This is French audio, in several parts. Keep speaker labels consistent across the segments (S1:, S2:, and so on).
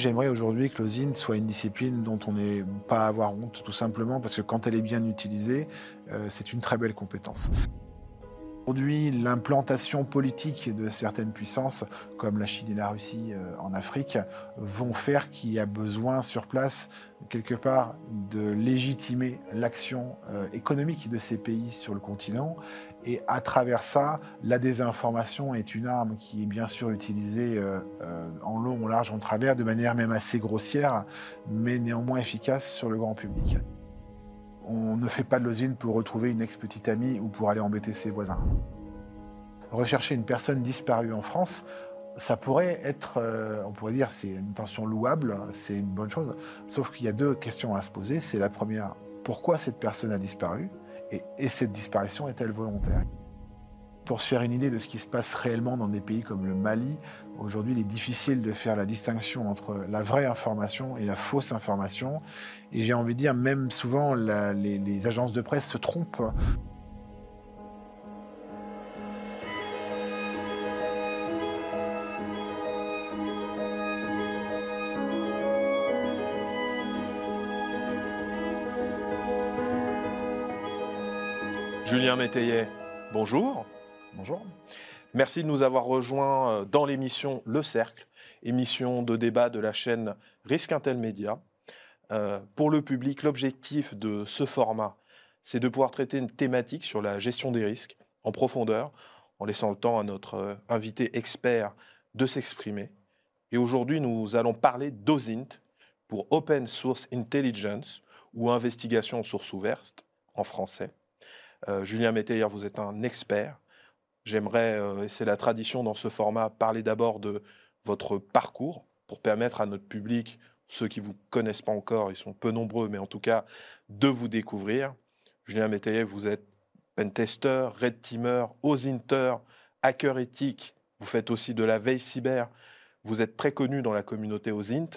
S1: J'aimerais aujourd'hui que l'osine soit une discipline dont on n'ait pas à avoir honte, tout simplement parce que quand elle est bien utilisée, euh, c'est une très belle compétence. Aujourd'hui, l'implantation politique de certaines puissances, comme la Chine et la Russie euh, en Afrique, vont faire qu'il y a besoin sur place, quelque part, de légitimer l'action euh, économique de ces pays sur le continent. Et à travers ça, la désinformation est une arme qui est bien sûr utilisée euh, en long, en large, en travers, de manière même assez grossière, mais néanmoins efficace sur le grand public. On ne fait pas de l'osine pour retrouver une ex-petite amie ou pour aller embêter ses voisins. Rechercher une personne disparue en France, ça pourrait être, euh, on pourrait dire, c'est une intention louable, c'est une bonne chose. Sauf qu'il y a deux questions à se poser. C'est la première, pourquoi cette personne a disparu? Et cette disparition est-elle volontaire? Pour se faire une idée de ce qui se passe réellement dans des pays comme le Mali, aujourd'hui, il est difficile de faire la distinction entre la vraie information et la fausse information. Et j'ai envie de dire, même souvent, les, les agences de presse se trompent.
S2: Julien Métayer, bonjour.
S1: Bonjour.
S2: Merci de nous avoir rejoints euh, dans l'émission Le Cercle, émission de débat de la chaîne Risque Intel Média. Euh, pour le public, l'objectif de ce format, c'est de pouvoir traiter une thématique sur la gestion des risques en profondeur, en laissant le temps à notre euh, invité expert de s'exprimer. Et aujourd'hui, nous allons parler d'OSINT pour Open Source Intelligence ou investigation source ouverte en français. Julien Métayer, vous êtes un expert J'aimerais, euh, et c'est la tradition dans ce format, parler d'abord de votre parcours pour permettre à notre public, ceux qui ne vous connaissent pas encore, ils sont peu nombreux, mais en tout cas, de vous découvrir. Julien Métayer, vous êtes pentester, red teamer, osinter, hacker éthique. Vous faites aussi de la veille cyber. Vous êtes très connu dans la communauté OSINT.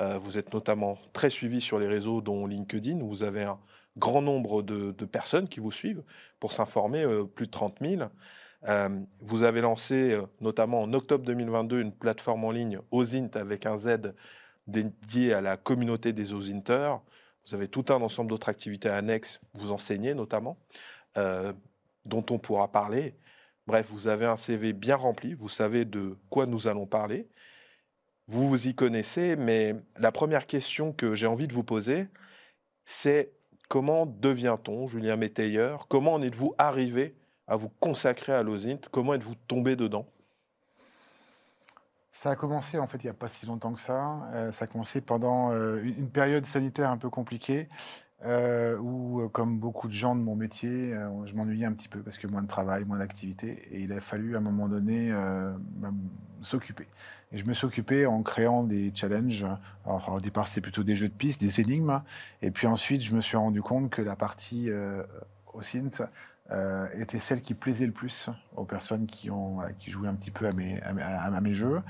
S2: Euh, vous êtes notamment très suivi sur les réseaux, dont LinkedIn, où vous avez un grand nombre de, personnes qui vous suivent pour s'informer, euh, plus de 30 000. Euh, vous avez lancé, euh, notamment en octobre 2022, une plateforme en ligne OSINT avec un Z dédié à la communauté des OSINTers. Vous avez tout un ensemble d'autres activités annexes, vous enseignez notamment, euh, dont on pourra parler. Bref, vous avez un CV bien rempli, vous savez de quoi nous allons parler. Vous vous y connaissez, mais la première question que j'ai envie de vous poser, c'est comment devient-on Julien Métayer Comment en êtes-vous arrivé à vous consacrer à l'OSINT Comment êtes-vous tombé dedans?
S1: Ça a commencé en fait il n'y a pas si longtemps que ça. Euh, ça a commencé pendant euh, une période sanitaire un peu compliquée euh, où, comme beaucoup de gens de mon métier, je m'ennuyais un petit peu parce que moins de travail, moins d'activité et il a fallu à un moment donné bah, s'occuper. Et je me suis occupé en créant des challenges. Alors, au départ, c'était plutôt des jeux de pistes, des énigmes. Et puis ensuite, je me suis rendu compte que la partie OSINT euh, était celle qui plaisait le plus aux personnes qui, ont, qui jouaient un petit peu à mes, à, mes jeux.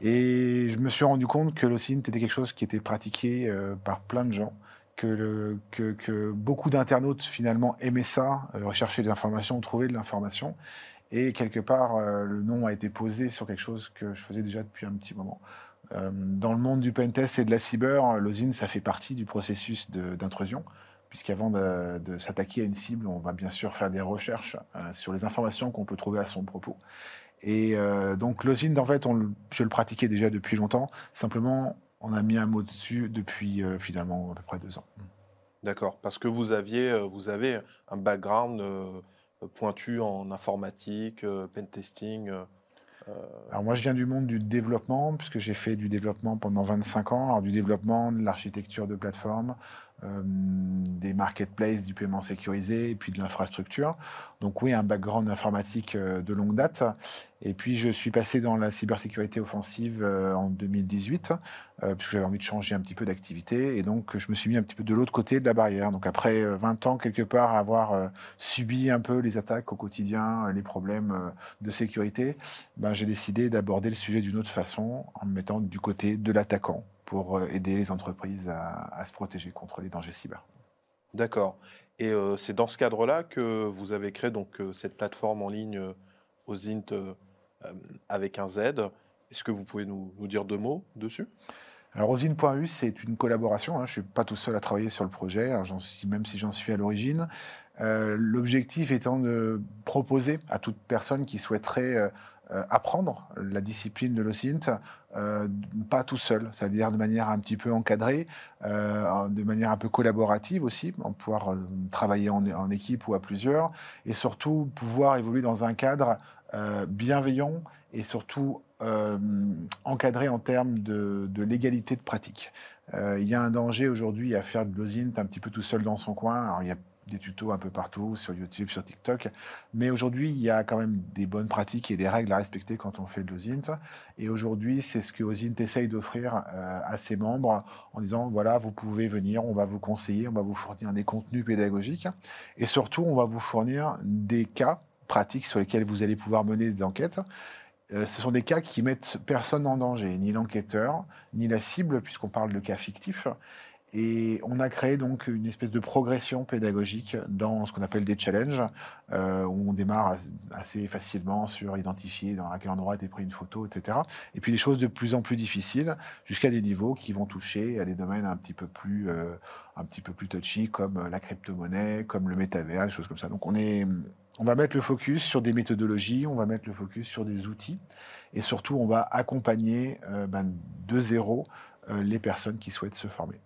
S1: Et je me suis rendu compte que l'OSINT était quelque chose qui était pratiqué euh, par plein de gens, que, le, que, beaucoup d'internautes finalement aimaient ça, euh, rechercher des informations, trouver de l'information. Et quelque part, le nom a été posé sur quelque chose que je faisais déjà depuis un petit moment. dans le monde du pentest et de la cyber, l'OSINT, ça fait partie du processus d'intrusion puisqu'avant de, de s'attaquer à une cible, on va bien sûr faire des recherches euh, sur les informations qu'on peut trouver à son propos. Et euh, donc l'osine, en fait, on, je le pratiquais déjà depuis longtemps. Simplement, on a mis un mot dessus depuis euh, finalement à peu près deux ans.
S2: D'accord, parce que vous aviez, vous avez un background pointu en informatique, pentesting.
S1: Alors moi, je viens du monde du développement, puisque j'ai fait du développement pendant 25 ans. Alors du développement, de l'architecture de plateforme, des marketplaces, du paiement sécurisé et puis de l'infrastructure. Donc oui, un background informatique euh, de longue date. Et puis je suis passé dans la cybersécurité offensive euh, en 2018, parce que j'avais envie de changer un petit peu d'activité. Et donc je me suis mis un petit peu de l'autre côté de la barrière. Donc après 20 ans, quelque part, avoir subi un peu les attaques au quotidien, les problèmes de sécurité, ben, j'ai décidé d'aborder le sujet d'une autre façon, en me mettant du côté de l'attaquant pour euh, aider les entreprises à, se protéger contre les dangers cyber.
S2: D'accord. Et euh, c'est dans ce cadre-là que vous avez créé donc euh, cette plateforme en ligne OSINT avec un Z. Est-ce que vous pouvez nous, dire deux mots dessus?
S1: Alors, Rosine.u, c'est une collaboration. Hein. Je ne suis pas tout seul à travailler sur le projet, même si j'en suis à l'origine. Euh, l'objectif étant de proposer à toute personne qui souhaiterait euh, euh, apprendre la discipline de l'OSINT, pas tout seul, c'est-à-dire de manière un petit peu encadrée, de manière un peu collaborative aussi, en pouvoir travailler en, équipe ou à plusieurs, et surtout pouvoir évoluer dans un cadre bienveillant et surtout encadré en termes de, légalité de pratique. il y a un danger aujourd'hui à faire de l'OSINT un petit peu tout seul dans son coin. Des tutos un peu partout, sur YouTube, sur TikTok. Mais aujourd'hui, il y a quand même des bonnes pratiques et des règles à respecter quand on fait de l'OSINT. Et aujourd'hui, c'est ce que OSINT essaye d'offrir euh, à ses membres en disant, voilà, vous pouvez venir, on va vous conseiller, on va vous fournir des contenus pédagogiques. Et surtout, on va vous fournir des cas pratiques sur lesquels vous allez pouvoir mener des enquêtes. Euh, ce sont des cas qui mettent personne en danger, ni l'enquêteur, ni la cible, puisqu'on parle de cas fictifs. Et on a créé donc une espèce de progression pédagogique dans ce qu'on appelle des challenges, euh, où on démarre assez facilement sur identifier dans quel endroit a été pris une photo, etc. Et puis des choses de plus en plus difficiles, jusqu'à des niveaux qui vont toucher à des domaines un petit peu plus, euh, un petit peu plus touchy, comme la crypto-monnaie, comme le métavers, des choses comme ça. Donc on, est, on va mettre le focus sur des méthodologies, on va mettre le focus sur des outils, et surtout on va accompagner euh, ben, de zéro les personnes qui souhaitent se former.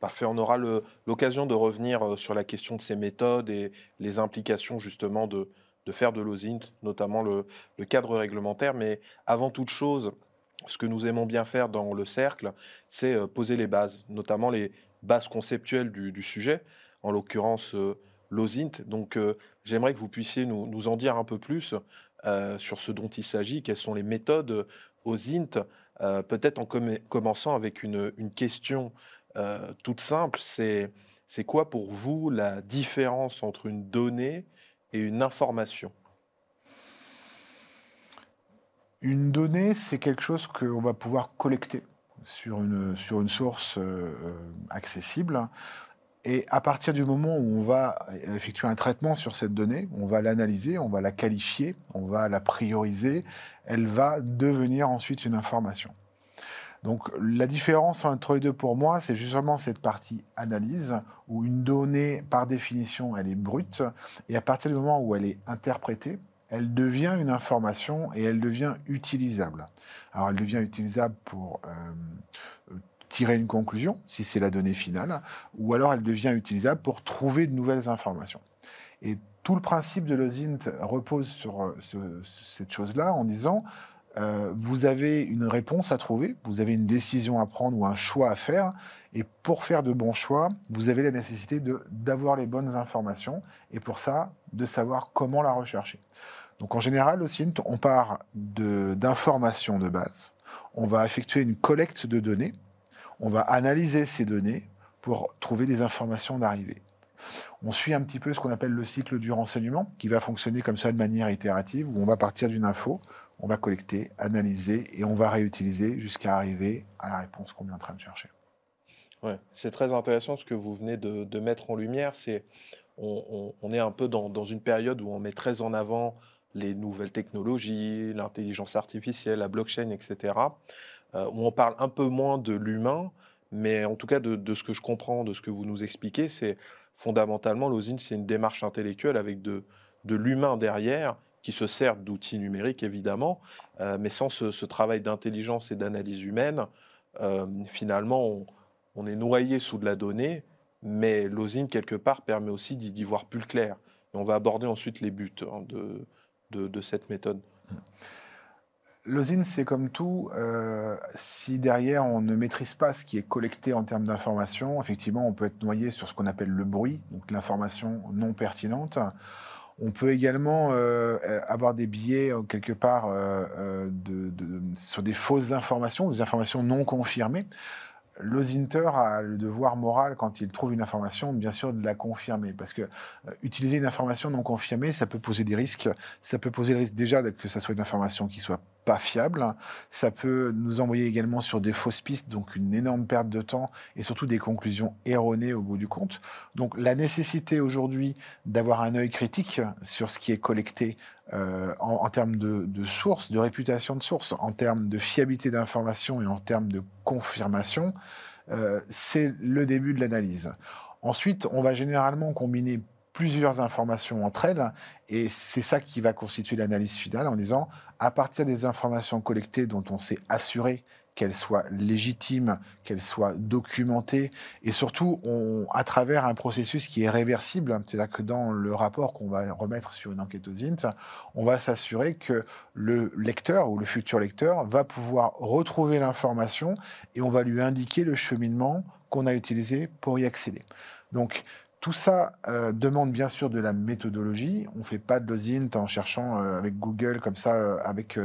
S2: Parfait, on aura l'occasion de revenir euh, sur la question de ces méthodes et les implications justement de, faire de l'OSINT, notamment le, cadre réglementaire. Mais avant toute chose, ce que nous aimons bien faire dans le cercle, c'est euh, poser les bases, notamment les bases conceptuelles du, sujet, en l'occurrence euh, l'OSINT. Donc j'aimerais que vous puissiez nous, en dire un peu plus sur ce dont il s'agit, quelles sont les méthodes OSINT, peut-être en commençant avec une question euh, toute simple, c'est c'est quoi pour vous la différence entre une donnée et une information?
S1: Une donnée, c'est quelque chose qu'on va pouvoir collecter sur une, sur une source euh, accessible. Et à partir du moment où on va effectuer un traitement sur cette donnée, on va l'analyser, on va la qualifier, on va la prioriser, elle va devenir ensuite une information. Donc la différence entre les deux pour moi, c'est justement cette partie analyse, où une donnée, par définition, elle est brute, et à partir du moment où elle est interprétée, elle devient une information et elle devient utilisable. Alors elle devient utilisable pour euh, tirer une conclusion, si c'est la donnée finale, ou alors elle devient utilisable pour trouver de nouvelles informations. Et tout le principe de l'OSINT repose sur, euh, cette chose-là en disant euh, vous avez une réponse à trouver, vous avez une décision à prendre ou un choix à faire. Et pour faire de bons choix, vous avez la nécessité d'avoir les bonnes informations et pour ça, de savoir comment la rechercher. Donc en général, au CINT, on part d'informations de, base, on va effectuer une collecte de données, on va analyser ces données pour trouver des informations d'arrivée. On suit un petit peu ce qu'on appelle le cycle du renseignement, qui va fonctionner comme ça de manière itérative, où on va partir d'une info, on va collecter, analyser et on va réutiliser jusqu'à arriver à la réponse qu'on est en train de chercher.
S2: Ouais, c'est très intéressant ce que vous venez de, mettre en lumière. C'est on, est un peu dans, une période où on met très en avant les nouvelles technologies, l'intelligence artificielle, la blockchain, etc. Euh, où on parle un peu moins de l'humain, mais en tout cas de, ce que je comprends, de ce que vous nous expliquez, c'est fondamentalement l'osine, c'est une démarche intellectuelle avec de, de l'humain derrière qui se servent d'outils numériques évidemment, euh, mais sans ce, travail d'intelligence et d'analyse humaine, euh, finalement, on, est noyé sous de la donnée, mais l'osine, quelque part, permet aussi d'y voir plus clair. Et on va aborder ensuite les buts hein, de, cette méthode.
S1: L'osine, c'est comme tout, euh, si derrière on ne maîtrise pas ce qui est collecté en termes d'information, effectivement, on peut être noyé sur ce qu'on appelle le bruit, donc l'information non pertinente. On peut également euh, euh, avoir des biais euh, quelque part sur des fausses informations, des informations non confirmées. L'osinter a le devoir moral, quand il trouve une information, bien sûr, de la confirmer. Parce que utiliser une information non confirmée, ça peut poser des risques. Ça peut poser le risque déjà que ça soit une information qui soit pas fiable. Ça peut nous envoyer également sur des fausses pistes, donc une énorme perte de temps et surtout des conclusions erronées au bout du compte. Donc la nécessité aujourd'hui d'avoir un œil critique sur ce qui est collecté euh, en, termes de, sources, de réputation de source, en termes de fiabilité d'information et en termes de confirmation, euh, c'est le début de l'analyse. Ensuite, on va généralement combiner plusieurs informations entre elles, et c'est ça qui va constituer l'analyse finale en disant, à partir des informations collectées dont on s'est assuré qu'elles soient légitimes, qu'elles soient documentées, et surtout on, à travers un processus qui est réversible, c'est-à-dire que dans le rapport qu'on va remettre sur une enquête aux INT, on va s'assurer que le lecteur ou le futur lecteur va pouvoir retrouver l'information et on va lui indiquer le cheminement qu'on a utilisé pour y accéder. Donc tout ça euh, demande bien sûr de la méthodologie. On ne fait pas de lozint en cherchant euh, avec Google comme ça euh, avec,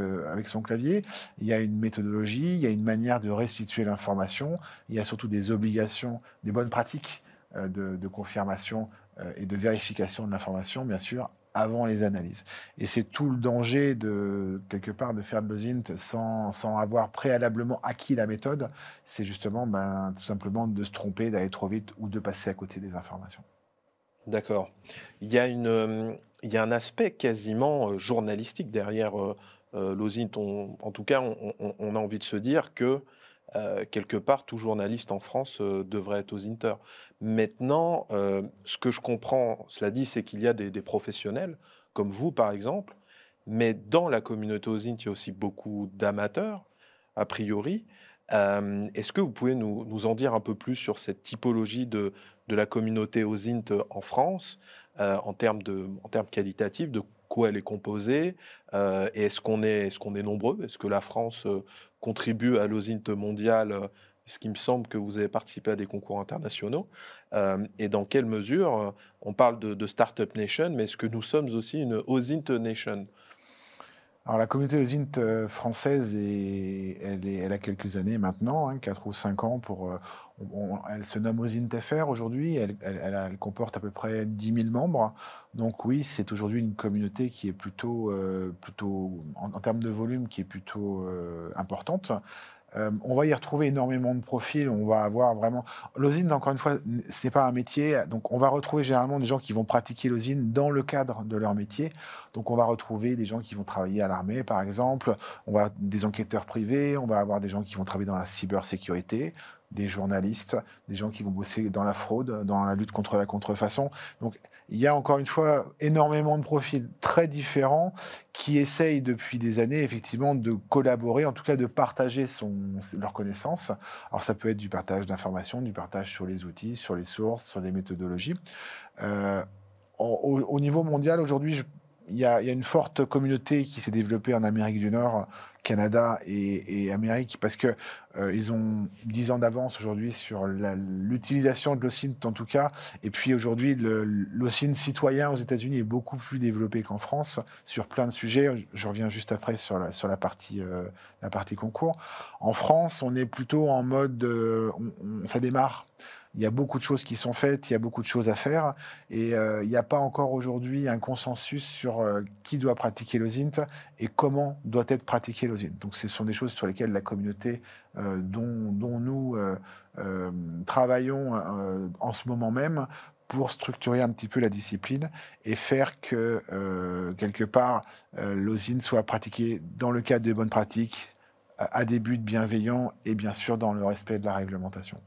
S1: son clavier. Il y a une méthodologie, il y a une manière de restituer l'information. Il y a surtout des obligations, des bonnes pratiques de, confirmation et de vérification de l'information, bien sûr, avant les analyses. Et c'est tout le danger de, quelque part, de faire de l'OSINT sans, sans, avoir préalablement acquis la méthode. C'est justement, ben, tout simplement, de se tromper, d'aller trop vite ou de passer à côté des informations.
S2: D'accord. Il y a euh, y a un aspect quasiment euh, journalistique derrière euh, l'OSINT. en tout cas, on, a envie de se dire que quelque part, tout journaliste en France devrait être OSINTer. Maintenant, ce que je comprends, cela dit, c'est qu'il y a des, professionnels, comme vous par exemple, mais dans la communauté OSINT, il y a aussi beaucoup d'amateurs, a priori. Est-ce que vous pouvez nous, en dire un peu plus sur cette typologie de, la communauté OSINT en France, euh, en, termes qualitatifs, quoi elle est composée, euh, et est-ce qu'on est, est, qu'on est nombreux? Est-ce que la France euh, contribue à l'OSINT mondial ce qui me semble que vous avez participé à des concours internationaux, et dans quelle mesure, on parle de, de Startup Nation, mais est-ce que nous sommes aussi une OSINT Nation?
S1: Alors la communauté OSINT française, est, elle, est, elle, a quelques années maintenant, hein, 4 ou 5 ans. Pour, elle se nomme OSINT FR aujourd'hui, elle, comporte à peu près 10 000 membres. Donc oui, c'est aujourd'hui une communauté qui est plutôt, euh, plutôt en, termes de volume, qui est plutôt euh, importante. Euh, on va y retrouver énormément de profils. On va avoir vraiment. L'osine, encore une fois, ce n'est pas un métier. Donc, on va retrouver généralement des gens qui vont pratiquer l'osine dans le cadre de leur métier. Donc, on va retrouver des gens qui vont travailler à l'armée, par exemple. On va des enquêteurs privés. On va avoir des gens qui vont travailler dans la cybersécurité des journalistes, des gens qui vont bosser dans la fraude, dans la lutte contre la contrefaçon. Donc, il y a encore une fois énormément de profils très différents qui essayent depuis des années effectivement de collaborer, en tout cas de partager leurs connaissances. Alors ça peut être du partage d'informations, du partage sur les outils, sur les sources, sur les méthodologies. Euh, au, niveau mondial, aujourd'hui, il y, a, une forte communauté qui s'est développée en Amérique du Nord, Canada et, Amérique, parce que euh, ils ont 10 ans d'avance aujourd'hui sur l'utilisation de l'OSINT en tout cas. Et puis aujourd'hui, l'OSINT citoyen aux États-Unis est beaucoup plus développé qu'en France sur plein de sujets. Je reviens juste après sur euh, la partie concours. En France, on est plutôt en mode, euh, ça démarre il y a beaucoup de choses qui sont faites, il y a beaucoup de choses à faire, et euh, il n'y a pas encore aujourd'hui un consensus sur euh, qui doit pratiquer l'OSINT et comment doit être pratiqué l'OSINT. Donc ce sont des choses sur lesquelles la communauté euh, dont, nous travaillons en ce moment même pour structurer un petit peu la discipline et faire que, quelque part, l'OSINT soit pratiqué dans le cadre des bonnes pratiques, à des buts bienveillants et bien sûr dans le respect de la réglementation.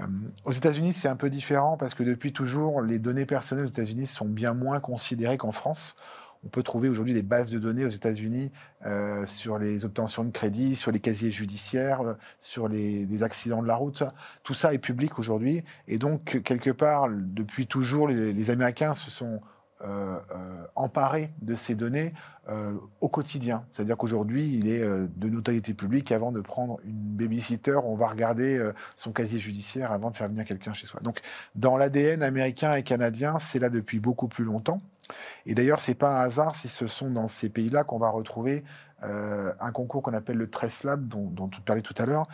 S1: Euh, aux États-Unis, c'est un peu différent parce que depuis toujours, les données personnelles aux États-Unis sont bien moins considérées qu'en France. On peut trouver aujourd'hui des bases de données aux États-Unis euh, sur les obtentions de crédit, sur les casiers judiciaires, sur les, accidents de la route. Tout ça est public aujourd'hui. Et donc, quelque part, depuis toujours, les Américains se sont euh, euh, emparé de ces données euh, au quotidien. C'est-à-dire qu'aujourd'hui, il est de notoriété publique. Avant de prendre une babysitter, on va regarder son casier judiciaire avant de faire venir quelqu'un chez soi. Donc, dans l'ADN américain et canadien, c'est là depuis beaucoup plus longtemps. Et d'ailleurs, c'est pas un hasard si ce sont dans ces pays-là qu'on va retrouver un concours qu'on appelle le TRESLAB, dont, dont tu parlais tout à l'heure,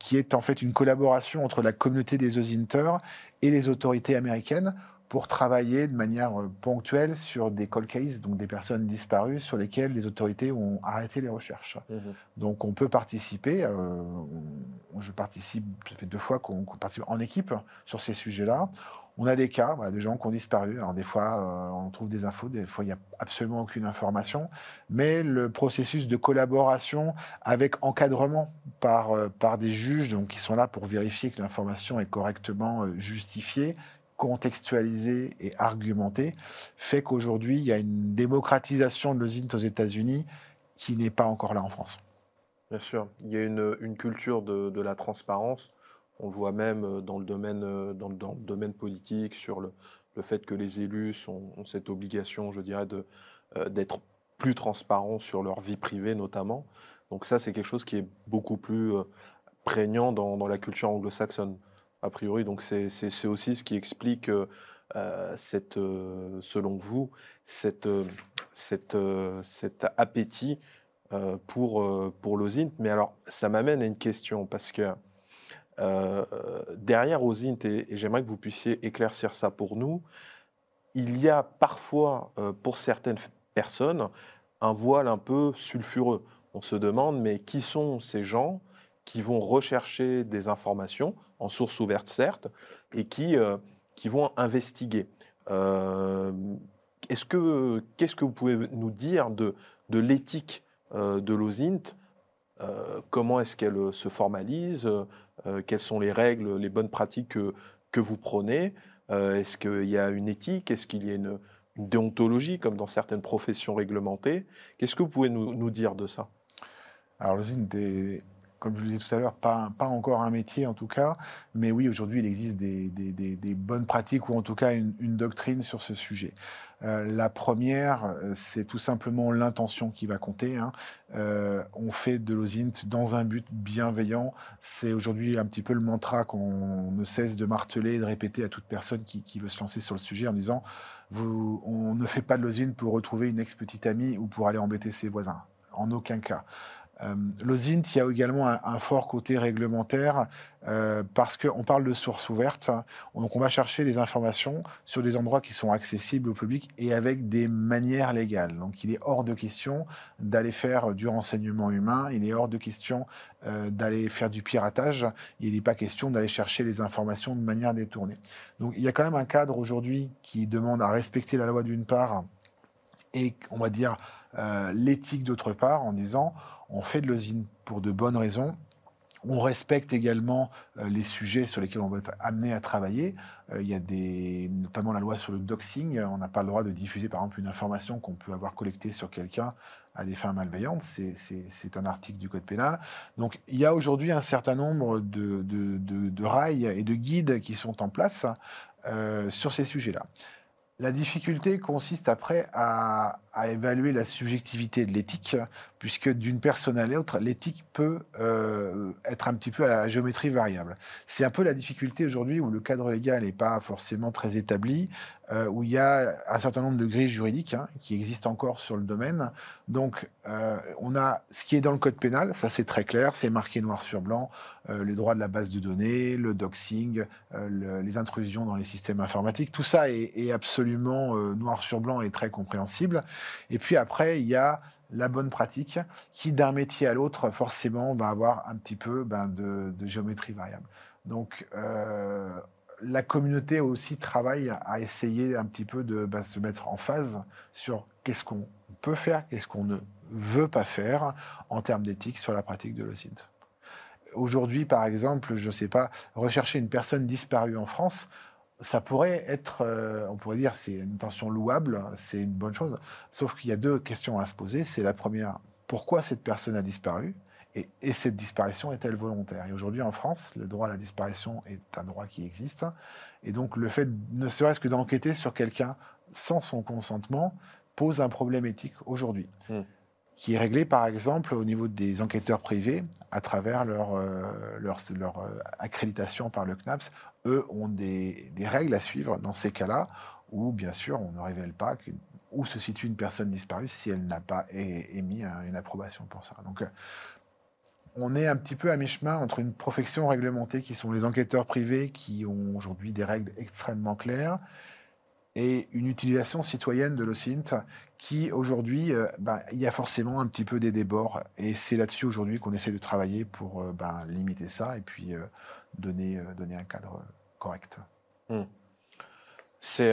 S1: qui est en fait une collaboration entre la communauté des OSINTER et les autorités américaines pour travailler de manière euh, ponctuelle sur des cold cases, donc des personnes disparues sur lesquelles les autorités ont arrêté les recherches. Mmh donc on peut participer, euh, je participe, ça fait deux fois qu'on participe en équipe sur ces sujets-là. On a des cas, voilà, des gens qui ont disparu. Alors des fois, euh, on trouve des infos, des fois, il n'y a absolument aucune information. Mais le processus de collaboration avec encadrement par, par des juges donc, qui sont là pour vérifier que l'information est correctement justifiée, contextualisé et argumenté, fait qu'aujourd'hui, il y a une démocratisation de l'OSINT aux États-Unis qui n'est pas encore là en France.
S2: Bien sûr, il y a une, culture de, la transparence. On le voit même dans le domaine, le, dans le domaine politique, sur le, fait que les élus ont cette obligation, je dirais, euh, d'être plus transparents sur leur vie privée notamment. Donc ça, c'est quelque chose qui est beaucoup plus euh, prégnant dans la culture anglo-saxonne a priori. Donc c'est aussi ce qui explique, euh, cette, euh, selon vous, euh, cet appétit pour, pour. Mais alors, ça m'amène à une question, parce que derrière OSINT, et, et j'aimerais que vous puissiez éclaircir ça pour nous, il y a parfois, pour certaines personnes, un voile un peu sulfureux. On se demande, mais qui sont ces gens qui vont rechercher des informations, en source ouverte certes, et qui, euh, qui vont investiguer. Euh, est-ce que, qu'est-ce que vous pouvez nous dire de, de l'éthique euh, de l'OSINT? Comment est-ce qu'elle se formalise? Quelles sont les règles, les bonnes pratiques que, que vous prenez? Est-ce qu'il y a une éthique? Est-ce qu'il y a une, déontologie, comme dans certaines professions réglementées? Qu'est-ce que vous pouvez nous, nous dire de ça?
S1: Alors, l'OSINT est comme je vous disais tout à l'heure, pas, encore un métier en tout cas, mais oui, aujourd'hui, il existe des, bonnes pratiques ou en tout cas une, doctrine sur ce sujet. Euh, la première, euh, c'est tout simplement l'intention qui va compter. Hein. Euh, on fait de l'OSINT dans un but bienveillant. C'est aujourd'hui un petit peu le mantra qu'on ne cesse de marteler et de répéter à toute personne qui, veut se lancer sur le sujet en disant on ne fait pas de l'OSINT pour retrouver une ex-petite amie ou pour aller embêter ses voisins. En aucun cas. Euh, L'OSINT, il y a également un, fort côté réglementaire euh, parce qu'on parle de sources ouvertes. Donc, on va chercher des informations sur des endroits qui sont accessibles au public et avec des manières légales. Donc, il est hors de question d'aller faire du renseignement humain. Il est hors de question euh, d'aller faire du piratage. Il n'est pas question d'aller chercher les informations de manière détournée. Donc, il y a quand même un cadre aujourd'hui qui demande à respecter la loi d'une part et, on va dire, l'éthique d'autre part en disant on fait de l'osine pour de bonnes raisons. On respecte également euh, les sujets sur lesquels on va être amené à travailler. Euh, il y a des, notamment la loi sur le doxing. On n'a pas le droit de diffuser, par exemple, une information qu'on peut avoir collectée sur quelqu'un à des fins malveillantes. C'est un article du Code pénal. Donc, il y a aujourd'hui un certain nombre de, rails et de guides qui sont en place euh, sur ces sujets-là. La difficulté consiste après à, évaluer la subjectivité de l'éthique, puisque d'une personne à l'autre, l'éthique peut euh, être un petit peu à géométrie variable. C'est un peu la difficulté aujourd'hui où le cadre légal n'est pas forcément très établi, euh, où il y a un certain nombre de grilles juridiques hein, qui existent encore sur le domaine. Donc, euh, on a ce qui est dans le code pénal, ça c'est très clair, c'est marqué noir sur blanc, les droits de la base de données, le doxing, les intrusions dans les systèmes informatiques, tout ça est, absolument noir sur blanc et très compréhensible. Et puis après, il y a la bonne pratique qui, d'un métier à l'autre, forcément, va avoir un petit peu ben, de, géométrie variable. Donc, la communauté aussi travaille à essayer un petit peu de bah, se mettre en phase sur qu'est-ce qu'on peut faire, qu'est-ce qu'on ne veut pas faire en termes d'éthique sur la pratique de l'OSINT. Aujourd'hui, par exemple, je ne sais pas, rechercher une personne disparue en France, ça pourrait être, euh, on pourrait dire, c'est une intention louable, c'est une bonne chose. Sauf qu'il y a deux questions à se poser. C'est la première, pourquoi cette personne a disparu? Et, cette disparition est-elle volontaire? Et aujourd'hui, en France, le droit à la disparition est un droit qui existe. Et donc, le fait, ne serait-ce que d'enquêter sur quelqu'un sans son consentement, pose un problème éthique aujourd'hui, hmm. Qui est réglé, par exemple, au niveau des enquêteurs privés, à travers leur, euh, euh, accréditation par le CNAPS. Eux ont des, des règles à suivre dans ces cas-là, où, bien sûr, on ne révèle pas où se situe une personne disparue si elle n'a pas émis une approbation pour ça. Donc, euh, on est un petit peu à mi-chemin entre une profession réglementée qui sont les enquêteurs privés qui ont aujourd'hui des règles extrêmement claires et une utilisation citoyenne de l'OSINT qui aujourd'hui, euh, ben, il y a forcément un petit peu des débords et c'est là-dessus aujourd'hui qu'on essaie de travailler pour euh, ben, limiter ça et puis euh, donner, donner un cadre correct.
S2: Hmm. C'est,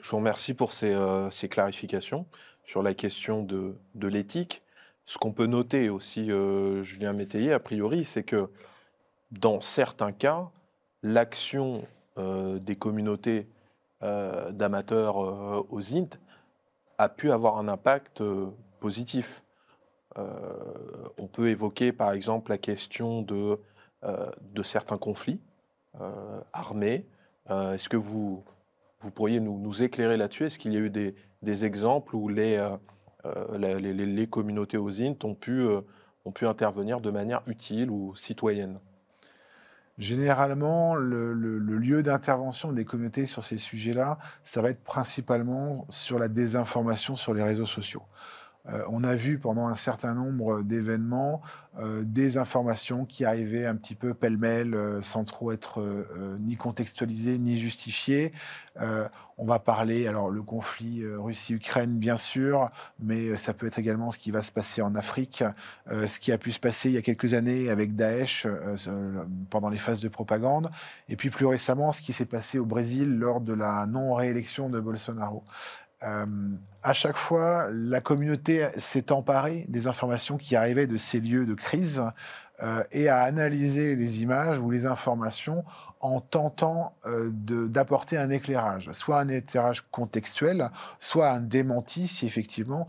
S2: je vous remercie pour ces, ces, clarifications sur la question de, de l'éthique. Ce qu'on peut noter aussi, Julien Métayer, a priori, c'est que dans certains cas, l'action des communautés euh, d'amateurs euh, aux INT a pu avoir un impact euh, positif. on peut évoquer par exemple la question de, de certains conflits armés. Est-ce que vous, vous pourriez nous, nous éclairer là-dessus? Est-ce qu'il y a eu des, des exemples où les, les, les, communautés aux INT ont pu, ont pu intervenir de manière utile ou citoyenne?
S1: Généralement, le, lieu d'intervention des communautés sur ces sujets-là, ça va être principalement sur la désinformation sur les réseaux sociaux. Euh, on a vu pendant un certain nombre d'événements euh, des informations qui arrivaient un petit peu pêle-mêle, euh, sans trop être ni contextualisées ni justifiées. on va parler, alors le conflit Russie-Ukraine bien sûr, mais ça peut être également ce qui va se passer en Afrique, ce qui a pu se passer il y a quelques années avec Daesh pendant les phases de propagande, et puis plus récemment ce qui s'est passé au Brésil lors de la non-réélection de Bolsonaro. Euh, à chaque fois, la communauté s'est emparée des informations qui arrivaient de ces lieux de crise euh, et a analysé les images ou les informations en tentant euh, d'apporter un éclairage, soit un éclairage contextuel, soit un démenti si effectivement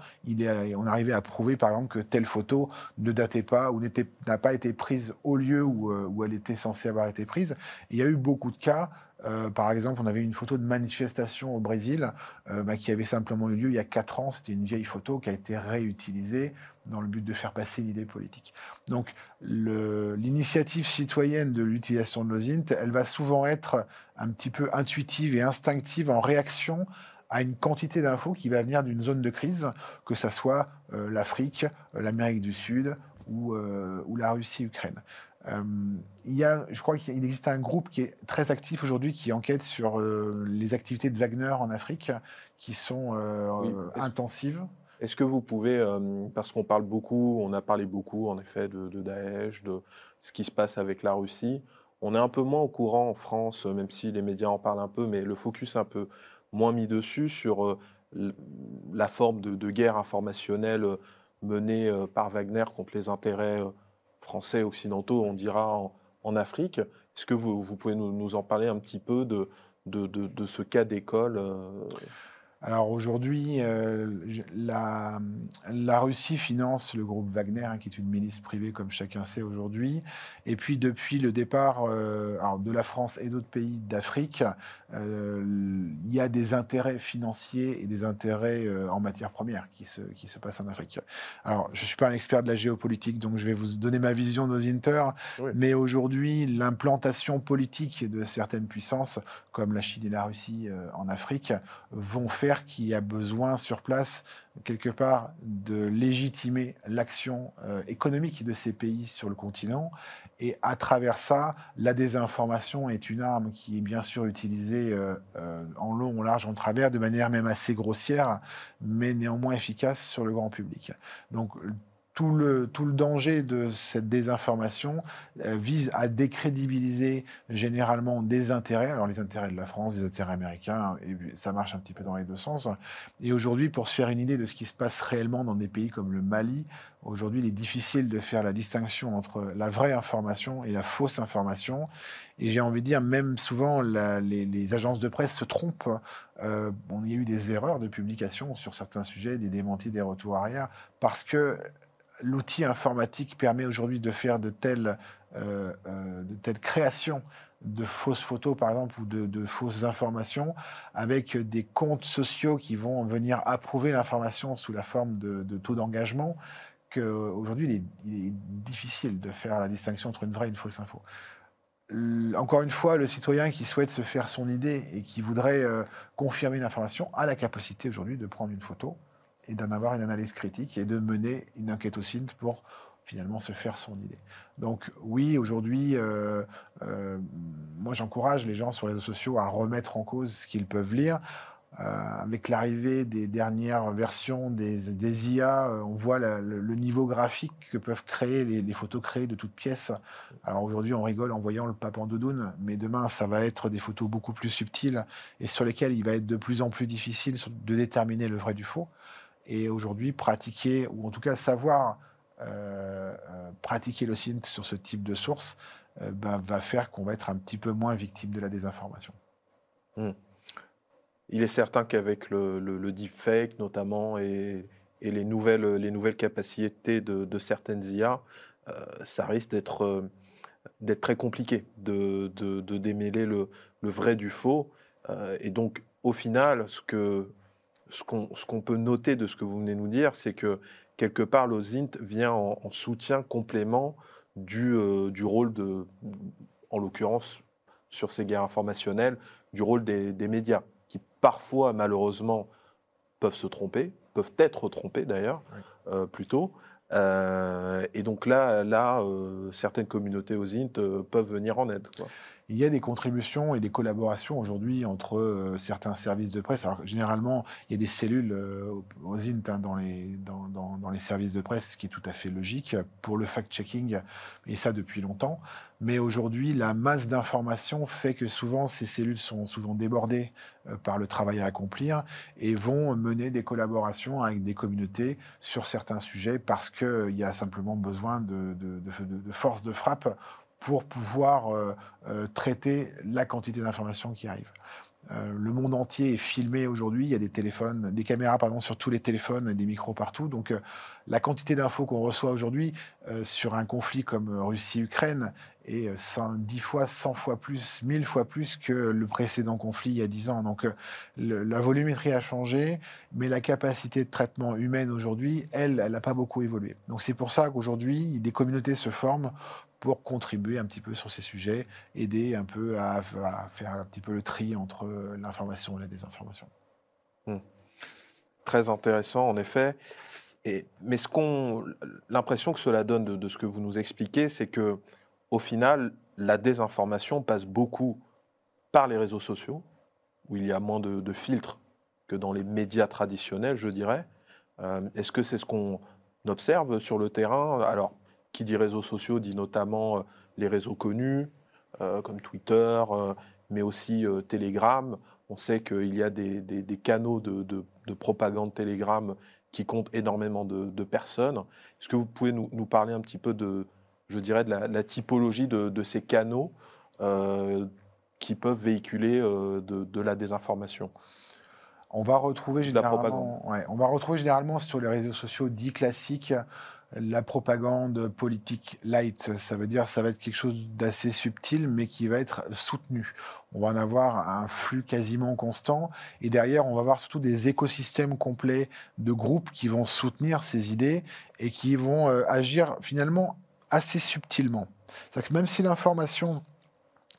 S1: on arrivait à prouver par exemple que telle photo ne datait pas ou n'a pas été prise au lieu où elle était censée avoir été prise. il y a eu beaucoup de cas euh, par exemple, on avait une photo de manifestation au Brésil euh, bah, qui avait simplement eu lieu il y a quatre ans. C'était une vieille photo qui a été réutilisée dans le but de faire passer une idée politique. Donc, l'initiative citoyenne de l'utilisation de l'OSINT, elle va souvent être un petit peu intuitive et instinctive en réaction à une quantité d'infos qui va venir d'une zone de crise, que ce soit euh, l'Afrique, l'Amérique du Sud ou la Russie-Ukraine. Euh, il y a, je crois qu'il existe un groupe qui est très actif aujourd'hui qui enquête sur euh, les activités de Wagner en Afrique qui sont euh, intensives.
S2: Est-ce que vous pouvez, parce qu'on parle beaucoup, on a parlé beaucoup en effet de, de, Daesh, de ce qui se passe avec la Russie, on est un peu moins au courant en France, même si les médias en parlent un peu, mais le focus est un peu moins mis dessus sur la forme de, de guerre informationnelle menée par Wagner contre les intérêts français occidentaux, on dira en, Afrique. Est-ce que vous, pouvez nous, en parler un petit peu de, ce cas d'école euh,
S1: alors aujourd'hui, euh, la, la, Russie finance le groupe Wagner, hein, qui est une milice privée, comme chacun sait aujourd'hui. Et puis depuis le départ euh, de la France et d'autres pays d'Afrique, euh, il y a des intérêts financiers et des intérêts en matière première qui se, qui se passent en Afrique. Alors je ne suis pas un expert de la géopolitique, donc je vais vous donner ma vision nos Inter. Mais aujourd'hui, l'implantation politique de certaines puissances, comme la Chine et la Russie en Afrique, vont faire qu'il y a besoin sur place, quelque part, de légitimer l'action euh, économique de ces pays sur le continent. Et à travers ça, la désinformation est une arme qui est bien sûr utilisée euh, euh, en long, en large, en travers, de manière même assez grossière, mais néanmoins efficace sur le grand public. Donc tout le, danger de cette désinformation euh, vise à décrédibiliser généralement des intérêts, alors les intérêts de la France, des intérêts américains, et ça marche un petit peu dans les deux sens. Et aujourd'hui, pour se faire une idée de ce qui se passe réellement dans des pays comme le Mali, aujourd'hui, il est difficile de faire la distinction entre la vraie information et la fausse information. Et j'ai envie de dire, même souvent, les, agences de presse se trompent. Euh, on y a eu des erreurs de publication sur certains sujets, des démentis, des retours arrière, parce que l'outil informatique permet aujourd'hui de faire de telles, euh, euh, de telles créations de fausses photos, par exemple, ou de, fausses informations, avec des comptes sociaux qui vont venir approuver l'information sous la forme de, taux d'engagement, qu'aujourd'hui, il, il, est difficile de faire la distinction entre une vraie et une fausse info. Encore une fois, le citoyen qui souhaite se faire son idée et qui voudrait euh, confirmer une information a la capacité aujourd'hui de prendre une photo, et d'en avoir une analyse critique et de mener une enquête au CINT pour finalement se faire son idée. Donc oui, aujourd'hui, euh, euh, moi j'encourage les gens sur les réseaux sociaux à remettre en cause ce qu'ils peuvent lire. Euh, avec l'arrivée des dernières versions des, IA, on voit le, niveau graphique que peuvent créer les, photos créées de toutes pièces. Alors aujourd'hui, on rigole en voyant le pape en doudoune, mais demain, ça va être des photos beaucoup plus subtiles et sur lesquelles il va être de plus en plus difficile de déterminer le vrai du faux. Et aujourd'hui, pratiquer, ou en tout cas savoir euh, pratiquer le synth sur ce type de source, ben, va faire qu'on va être un petit peu moins victime de la désinformation.
S2: Hmm. Il est certain qu'avec le, deepfake notamment et, les, nouvelles, les nouvelles capacités de, certaines IA, euh, ça risque d'être euh, d'être très compliqué de, démêler le, vrai du faux. Euh, et donc, au final, ce que ce qu'on peut noter de ce que vous venez de nous dire, c'est que quelque part, l'OSINT vient en, soutien complément du, du rôle de, en l'occurrence, sur ces guerres informationnelles, du rôle des, des médias qui parfois, malheureusement, peuvent se tromper, peuvent être trompés d'ailleurs, euh, plutôt. Euh, et donc là, là euh, certaines communautés aux INT peuvent venir en aide. Quoi
S1: il y a des contributions et des collaborations aujourd'hui entre euh, certains services de presse. Alors, généralement, il y a des cellules euh, aux INT hein, dans, les, dans, dans, les services de presse, ce qui est tout à fait logique pour le fact-checking, et ça depuis longtemps. Mais aujourd'hui, la masse d'informations fait que souvent, ces cellules sont souvent débordées euh, par le travail à accomplir et vont mener des collaborations avec des communautés sur certains sujets parce qu'il y a simplement besoin de, de, de, de force de frappe pour pouvoir euh, euh, traiter la quantité d'informations qui arrivent. Euh, le monde entier est filmé aujourd'hui. Il y a des téléphones, des caméras pardon, sur tous les téléphones, des micros partout. Donc, la quantité d'infos qu'on reçoit aujourd'hui sur un conflit comme Russie-Ukraine est 10 fois, 100 fois plus, 1000 fois plus que le précédent conflit il y a 10 ans. Donc, la volumétrie a changé, mais la capacité de traitement humaine aujourd'hui, elle, elle n'a pas beaucoup évolué. Donc, c'est pour ça qu'aujourd'hui, des communautés se forment pour contribuer un petit peu sur ces sujets, aider un peu à, faire un petit peu le tri entre l'information et la désinformation.
S2: Hmm. Très intéressant, en effet. Et, mais ce qu'on, l'impression que cela donne de, ce que vous nous expliquez, c'est que, au final, la désinformation passe beaucoup par les réseaux sociaux, où il y a moins de, filtres que dans les médias traditionnels, je dirais. Euh, est-ce que c'est ce qu'on observe sur le terrain? Alors, qui dit réseaux sociaux dit notamment euh, les réseaux connus, euh, comme Twitter, euh, mais aussi Telegram. On sait qu'il y a des, canaux de, propagande Telegram qui comptent énormément de, personnes. Est-ce que vous pouvez nous, parler un petit peu de, je dirais, de la, typologie de, ces canaux qui peuvent véhiculer de, la désinformation?
S1: On va retrouver généralement, on va retrouver généralement sur les réseaux sociaux dits classiques la propagande politique light. Ça veut dire ça va être quelque chose d'assez subtil, mais qui va être soutenu. On va en avoir un flux quasiment constant. Et derrière, on va avoir surtout des écosystèmes complets de groupes qui vont soutenir ces idées et qui vont euh, agir finalement assez subtilement. Que même si l'information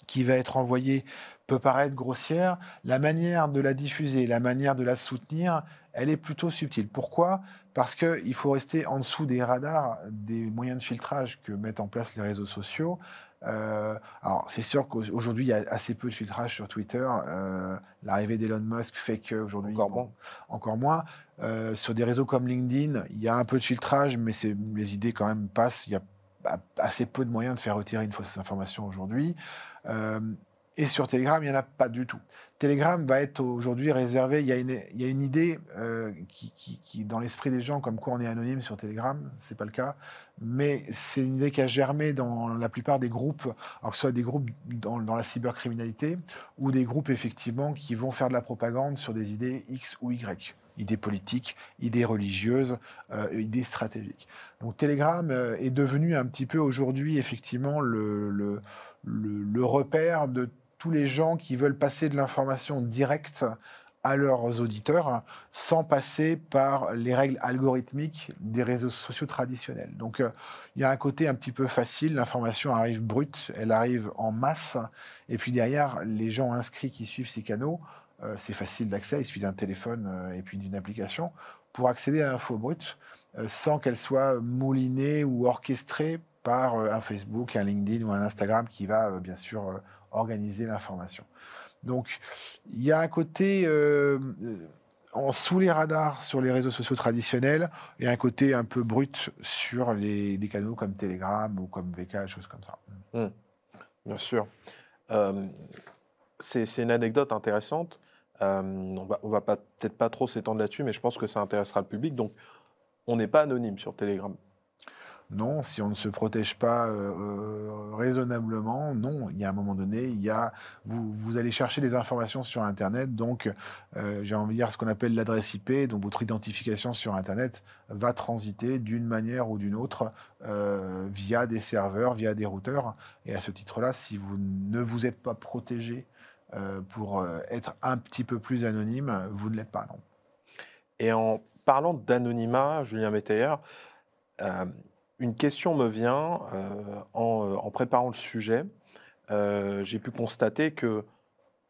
S1: qui va être envoyée peut paraître grossière, la manière de la diffuser, la manière de la soutenir, elle est plutôt subtile. Pourquoi? Parce qu'il faut rester en dessous des radars des moyens de filtrage que mettent en place les réseaux sociaux. Euh, alors, c'est sûr qu'aujourd'hui, il y a assez peu de filtrage sur Twitter. Euh, l'arrivée d'Elon Musk fait qu'aujourd'hui,
S2: encore moins.
S1: Encore moins. Euh, sur des réseaux comme LinkedIn, il y a un peu de filtrage, mais les idées quand même passent. Il y a assez peu de moyens de faire retirer une fausse information aujourd'hui. Et sur Telegram, il n'y en a pas du tout. Telegram va être aujourd'hui réservé. Il y a une, idée euh, qui, dans l'esprit des gens, comme quoi on est anonyme sur Telegram, c'est pas le cas, mais c'est une idée qui a germé dans la plupart des groupes, alors que ce soit des groupes dans, la cybercriminalité ou des groupes effectivement qui vont faire de la propagande sur des idées X ou Y idées politiques, idées religieuses, euh, idées stratégiques. Donc Telegram euh, est devenu un petit peu aujourd'hui effectivement le, le repère de tous les gens qui veulent passer de l'information directe à leurs auditeurs sans passer par les règles algorithmiques des réseaux sociaux traditionnels. Donc euh, il y a un côté un petit peu facile, l'information arrive brute, elle arrive en masse, et puis derrière, les gens inscrits qui suivent ces canaux, euh, c'est facile d'accès, il suffit d'un téléphone euh, et puis d'une application pour accéder à l'info brute sans qu'elle soit moulinée ou orchestrée par un Facebook, un LinkedIn ou un Instagram qui va bien sûr organiser l'information. Donc il y a un côté en sous les radars sur les réseaux sociaux traditionnels et un côté un peu brut sur les, des canaux comme Telegram ou comme VK, choses comme ça.
S2: Mmh. Bien sûr. Euh, c'est une anecdote intéressante. Euh, on va, va peut-être pas trop s'étendre là-dessus, mais je pense que ça intéressera le public. Donc, on n'est pas anonyme sur Telegram.
S1: Non, si on ne se protège pas euh, euh, raisonnablement, non. Il y a un moment donné, il y a, vous, allez chercher des informations sur Internet, donc euh, j'ai envie de dire ce qu'on appelle l'adresse IP, donc votre identification sur Internet va transiter d'une manière ou d'une autre via des serveurs, via des routeurs. Et à ce titre-là, si vous ne vous êtes pas protégé pour être un petit peu plus anonyme, vous ne l'êtes pas, non.
S2: Et en parlant d'anonymat, Julien Métayer, une question me vient euh, euh, en, préparant le sujet. Euh, j'ai pu constater que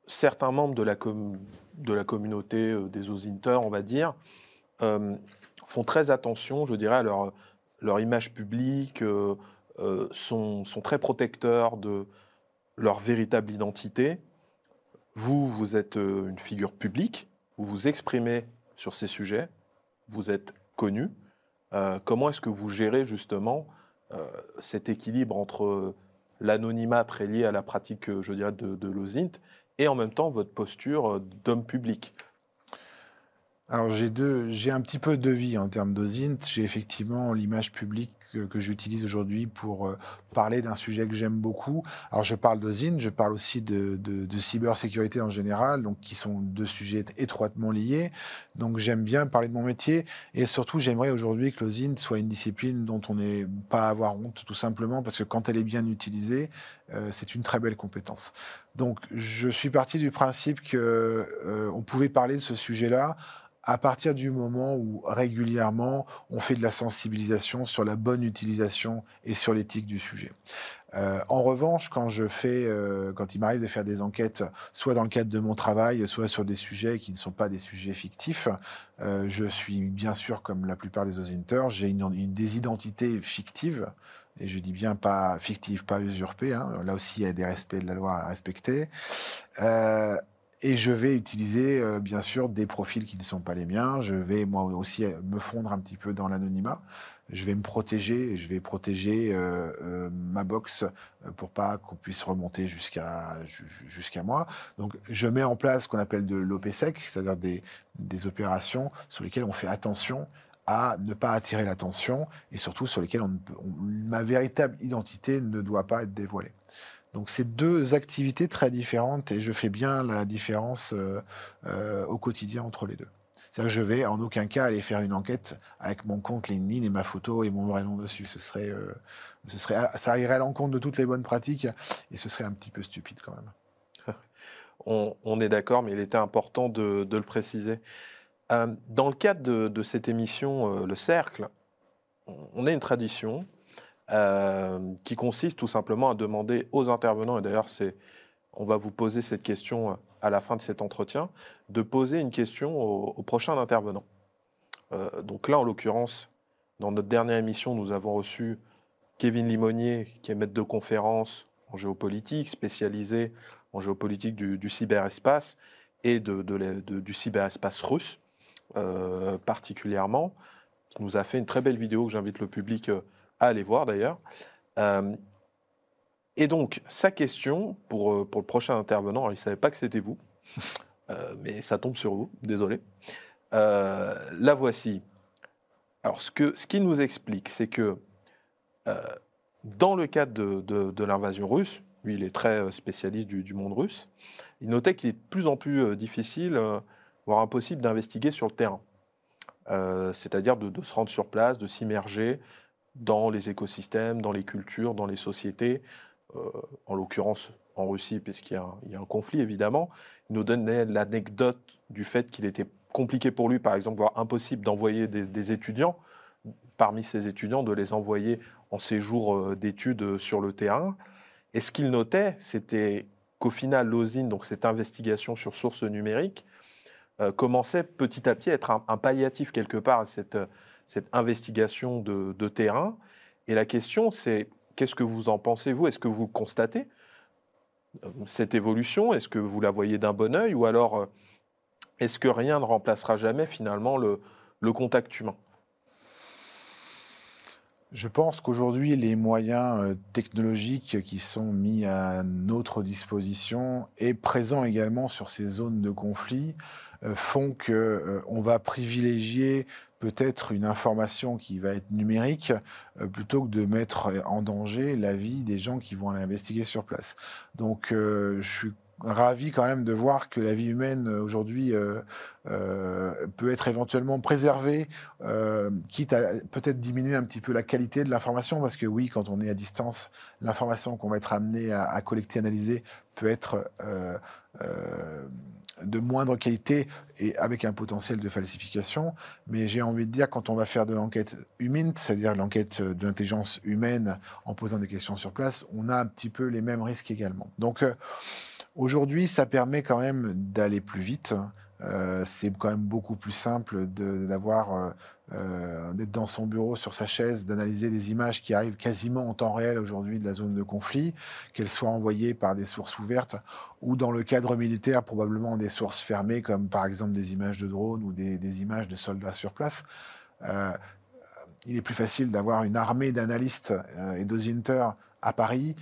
S2: certains membres de la, communauté des Osinter, on va dire, font très attention, je dirais, à leur, leur image publique, sont, sont, très protecteurs de leur véritable identité. Vous, vous êtes une figure publique, vous vous exprimez sur ces sujets, vous êtes connu. Euh, comment est-ce que vous gérez justement euh, cet équilibre entre l'anonymat très lié à la pratique, euh, je dirais, de, de et en même temps votre posture d'homme public?
S1: Alors j'ai un petit peu de vie en termes d'OSINT. J'ai effectivement l'image publique que, j'utilise aujourd'hui pour euh, parler d'un sujet que j'aime beaucoup. Alors je parle d'OSINT, je parle aussi de, de, cybersécurité en général, donc qui sont deux sujets étroitement liés. Donc j'aime bien parler de mon métier et surtout j'aimerais aujourd'hui que l'OSINT soit une discipline dont on n'est pas à avoir honte, tout simplement parce que quand elle est bien utilisée, euh, c'est une très belle compétence. Donc je suis parti du principe que euh, on pouvait parler de ce sujet-là à partir du moment où régulièrement on fait de la sensibilisation sur la bonne utilisation et sur l'éthique du sujet. Euh, en revanche, quand je fais, euh, quand il m'arrive de faire des enquêtes, soit dans le cadre de mon travail, soit sur des sujets qui ne sont pas des sujets fictifs, euh, je suis bien sûr, comme la plupart des osinters, j'ai une, une, des identités fictives. Et je dis bien pas fictives, pas usurpées. Hein. Là aussi, il y a des respects de la loi à respecter. Et je vais utiliser, euh, bien sûr, des profils qui ne sont pas les miens. Je vais, moi aussi, me fondre un petit peu dans l'anonymat. Je vais me protéger, je vais protéger euh, euh, ma box pour pas qu'on puisse remonter jusqu'à jusqu'à moi. Donc, je mets en place ce qu'on appelle de l'OPSEC, c'est-à-dire des, des opérations sur lesquelles on fait attention à ne pas attirer l'attention et surtout sur lesquelles ma véritable identité ne doit pas être dévoilée. Donc c'est deux activités très différentes et je fais bien la différence euh, euh, au quotidien entre les deux. C'est-à-dire que je vais en aucun cas aller faire une enquête avec mon compte LinkedIn et ma photo et mon vrai nom dessus. Ce serait, euh, ce serait, ça irait à l'encontre de toutes les bonnes pratiques et ce serait un petit peu stupide quand même.
S2: On, est d'accord, mais il était important de, le préciser. dans le cadre de cette émission, Le Cercle, on a une tradition euh, qui consiste tout simplement à demander aux intervenants, et d'ailleurs c'est, on va vous poser cette question euh, à la fin de cet entretien, de poser une question au, prochain intervenant. Euh, donc là, en l'occurrence, dans notre dernière émission, nous avons reçu Kevin Limonier, qui est maître de conférence en géopolitique, spécialisé en géopolitique du, cyberespace et de, du cyberespace russe particulièrement, qui nous a fait une très belle vidéo que j'invite le public à aller voir d'ailleurs. Euh, et donc, sa question pour, euh, pour le prochain intervenant, il ne savait pas que c'était vous, euh, mais ça tombe sur vous, désolé. la voici. Alors, ce qu'il ce nous explique, c'est que dans le cadre de, de, l'invasion russe, lui, il est très spécialiste du, du monde russe, il notait qu'il est de plus en plus difficile, voire impossible, d'investiguer sur le terrain. C'est-à-dire de, de, se rendre sur place, de s'immerger, dans les écosystèmes, dans les cultures, dans les sociétés, euh, en l'occurrence en Russie, puisqu'il y, a un conflit évidemment. Il nous donnait l'anecdote du fait qu'il était compliqué pour lui, par exemple, voire impossible d'envoyer des, étudiants, parmi ces étudiants, de les envoyer en séjour euh, d'études sur le terrain. Et ce qu'il notait, c'était qu'au final, l'OSIN, donc cette investigation sur sources numériques, euh, commençait petit à petit à être un palliatif quelque part à cette cette investigation de, terrain. Et la question, c'est Qu'est-ce que vous en pensez, vous? Est-ce que vous constatez cette évolution? Est-ce que vous la voyez d'un bon oeil Ou alors, est-ce que rien ne remplacera jamais finalement le contact humain?
S1: Je pense qu'aujourd'hui, les moyens euh, technologiques qui sont mis à notre disposition et présents également sur ces zones de conflit euh, font que euh, on va privilégier peut-être une information qui va être numérique plutôt que de mettre en danger la vie des gens qui vont aller investiguer sur place. Donc, je suis ravi quand même de voir que la vie humaine euh, aujourd'hui euh, euh, peut être éventuellement préservée, quitte à peut-être diminuer un petit peu la qualité de l'information, parce que oui, quand on est à distance, l'information qu'on va être amené à, collecter, analyser, peut être de moindre qualité et avec un potentiel de falsification. Mais j'ai envie de dire, quand on va faire de l'enquête humaine, c'est-à-dire l'enquête de l'intelligence humaine en posant des questions sur place, on a un petit peu les mêmes risques également. Donc, Aujourd'hui, ça permet quand même d'aller plus vite. Euh, c'est quand même beaucoup plus simple d'avoir euh, euh, d'être dans son bureau sur sa chaise, d'analyser des images qui arrivent quasiment en temps réel aujourd'hui de la zone de conflit, qu'elles soient envoyées par des sources ouvertes ou dans le cadre militaire probablement des sources fermées comme par exemple des images de drones ou des, images de soldats sur place. il est plus facile d'avoir une armée d'analystes et d'osinters à Paris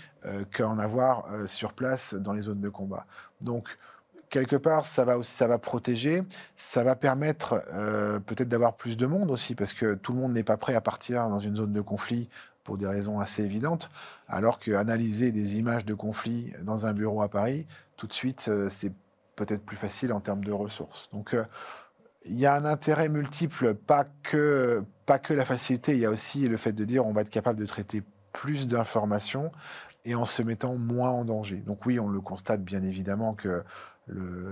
S1: qu'en avoir sur place dans les zones de combat. Donc, quelque part, ça va, ça va protéger, ça va permettre euh, peut-être d'avoir plus de monde aussi, parce que tout le monde n'est pas prêt à partir dans une zone de conflit pour des raisons assez évidentes, alors qu'analyser des images de conflit dans un bureau à Paris, tout de suite, c'est peut-être plus facile en termes de ressources. Donc, il y a un intérêt multiple, pas que, pas que la facilité, il y a aussi le fait de dire on va être capable de traiter plus d'informations et en se mettant moins en danger. Donc oui, on le constate bien évidemment que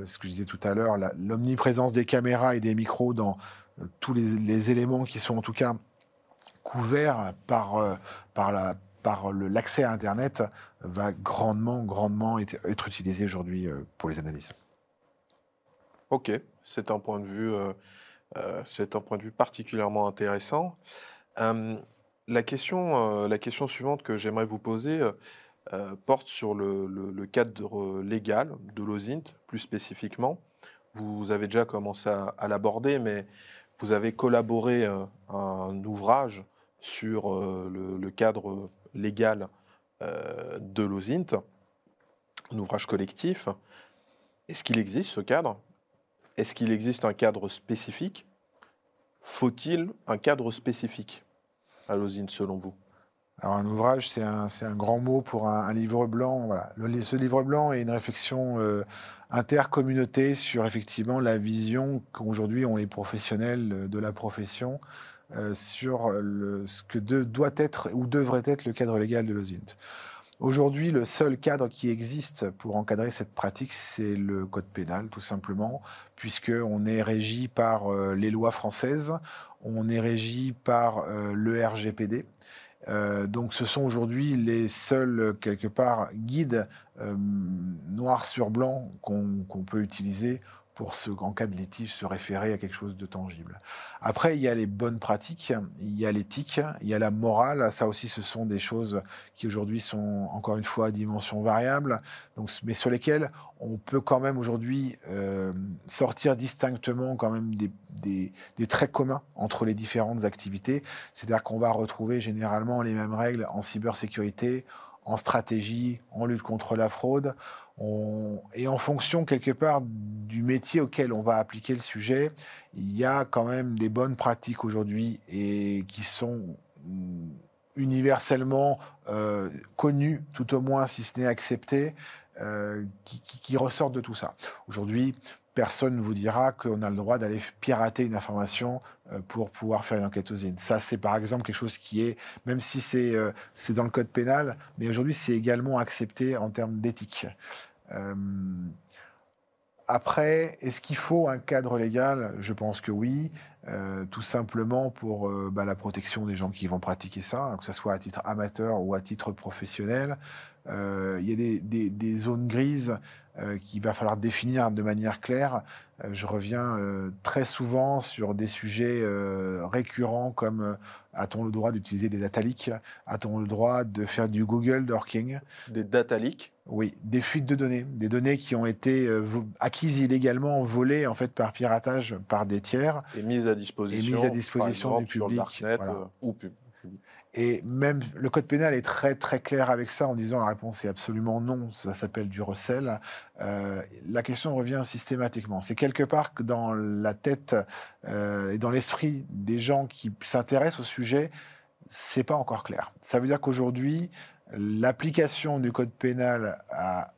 S1: ce que je disais tout à l'heure, l'omniprésence des caméras et des micros dans euh, tous les, éléments qui sont en tout cas couverts par, euh, par la l'accès à Internet va grandement, grandement être, utilisé aujourd'hui euh, pour les analyses.
S2: Ok, c'est un point de vue, un point de vue particulièrement intéressant la question, la question suivante que j'aimerais vous poser euh, euh, porte sur le, cadre légal de l'OSINT, plus spécifiquement. Vous avez déjà commencé à, l'aborder, mais vous avez collaboré un ouvrage sur le, cadre légal de l'OSINT, un ouvrage collectif. Est-ce qu'il existe ce cadre? Est-ce qu'il existe un cadre spécifique? Faut-il un cadre spécifique à selon vous?
S1: Alors un ouvrage, c'est un, grand mot pour un, livre blanc. Voilà. ce livre blanc est une réflexion euh, intercommunauté sur effectivement la vision qu'aujourd'hui ont les professionnels de la profession euh, sur ce que doit être ou devrait être le cadre légal de l'OSINT. Aujourd'hui, le seul cadre qui existe pour encadrer cette pratique, c'est le code pénal, tout simplement, puisqu'on est régi par euh, les lois françaises, on est régi par euh, le RGPD. Euh, donc ce sont aujourd'hui les seuls, quelque part, guides euh, noir sur blanc qu'on peut utiliser pour, ce, en cas de litige, se référer à quelque chose de tangible. Après, il y a les bonnes pratiques, il y a l'éthique, il y a la morale. Ça aussi, ce sont des choses qui aujourd'hui sont encore une fois à dimension variable, donc, mais sur lesquelles on peut quand même aujourd'hui euh, sortir distinctement quand même des, traits communs entre les différentes activités. C'est-à-dire qu'on va retrouver généralement les mêmes règles en cybersécurité, en stratégie, en lutte contre la fraude. et en fonction, quelque part, du métier auquel on va appliquer le sujet, il y a quand même des bonnes pratiques aujourd'hui et qui sont universellement euh, connues, tout au moins si ce n'est acceptées, euh, qui, qui, ressortent de tout ça. Aujourd'hui, personne ne vous dira qu'on a le droit d'aller pirater une information euh, pour pouvoir faire une enquête usine. Ça, c'est par exemple quelque chose qui est, même si c'est euh, c'est dans le code pénal, mais aujourd'hui, c'est également accepté en termes d'éthique. Euh, après, est-ce qu'il faut un cadre légal? Je pense que oui, tout simplement pour bah, la protection des gens qui vont pratiquer ça, que ce soit à titre amateur ou à titre professionnel. il y a des zones grises qu'il va falloir définir de manière claire. je reviens très souvent sur des sujets récurrents comme a-t-on le droit d'utiliser des data leaks? A-t-on le droit de faire du Google dorking
S2: Des data leaks?
S1: Oui, des fuites de données, des données qui ont été euh, acquises illégalement, volées en fait par piratage par des tiers.
S2: Et mises à disposition,
S1: et mises à disposition du public,
S2: euh, ou public.
S1: Et même le code pénal est très très clair avec ça en disant la réponse est absolument non, ça s'appelle du recel. Euh, la question revient systématiquement. C'est quelque part que dans la tête euh, et dans l'esprit des gens qui s'intéressent au sujet, c'est pas encore clair. Ça veut dire qu'aujourd'hui, l'application du code pénal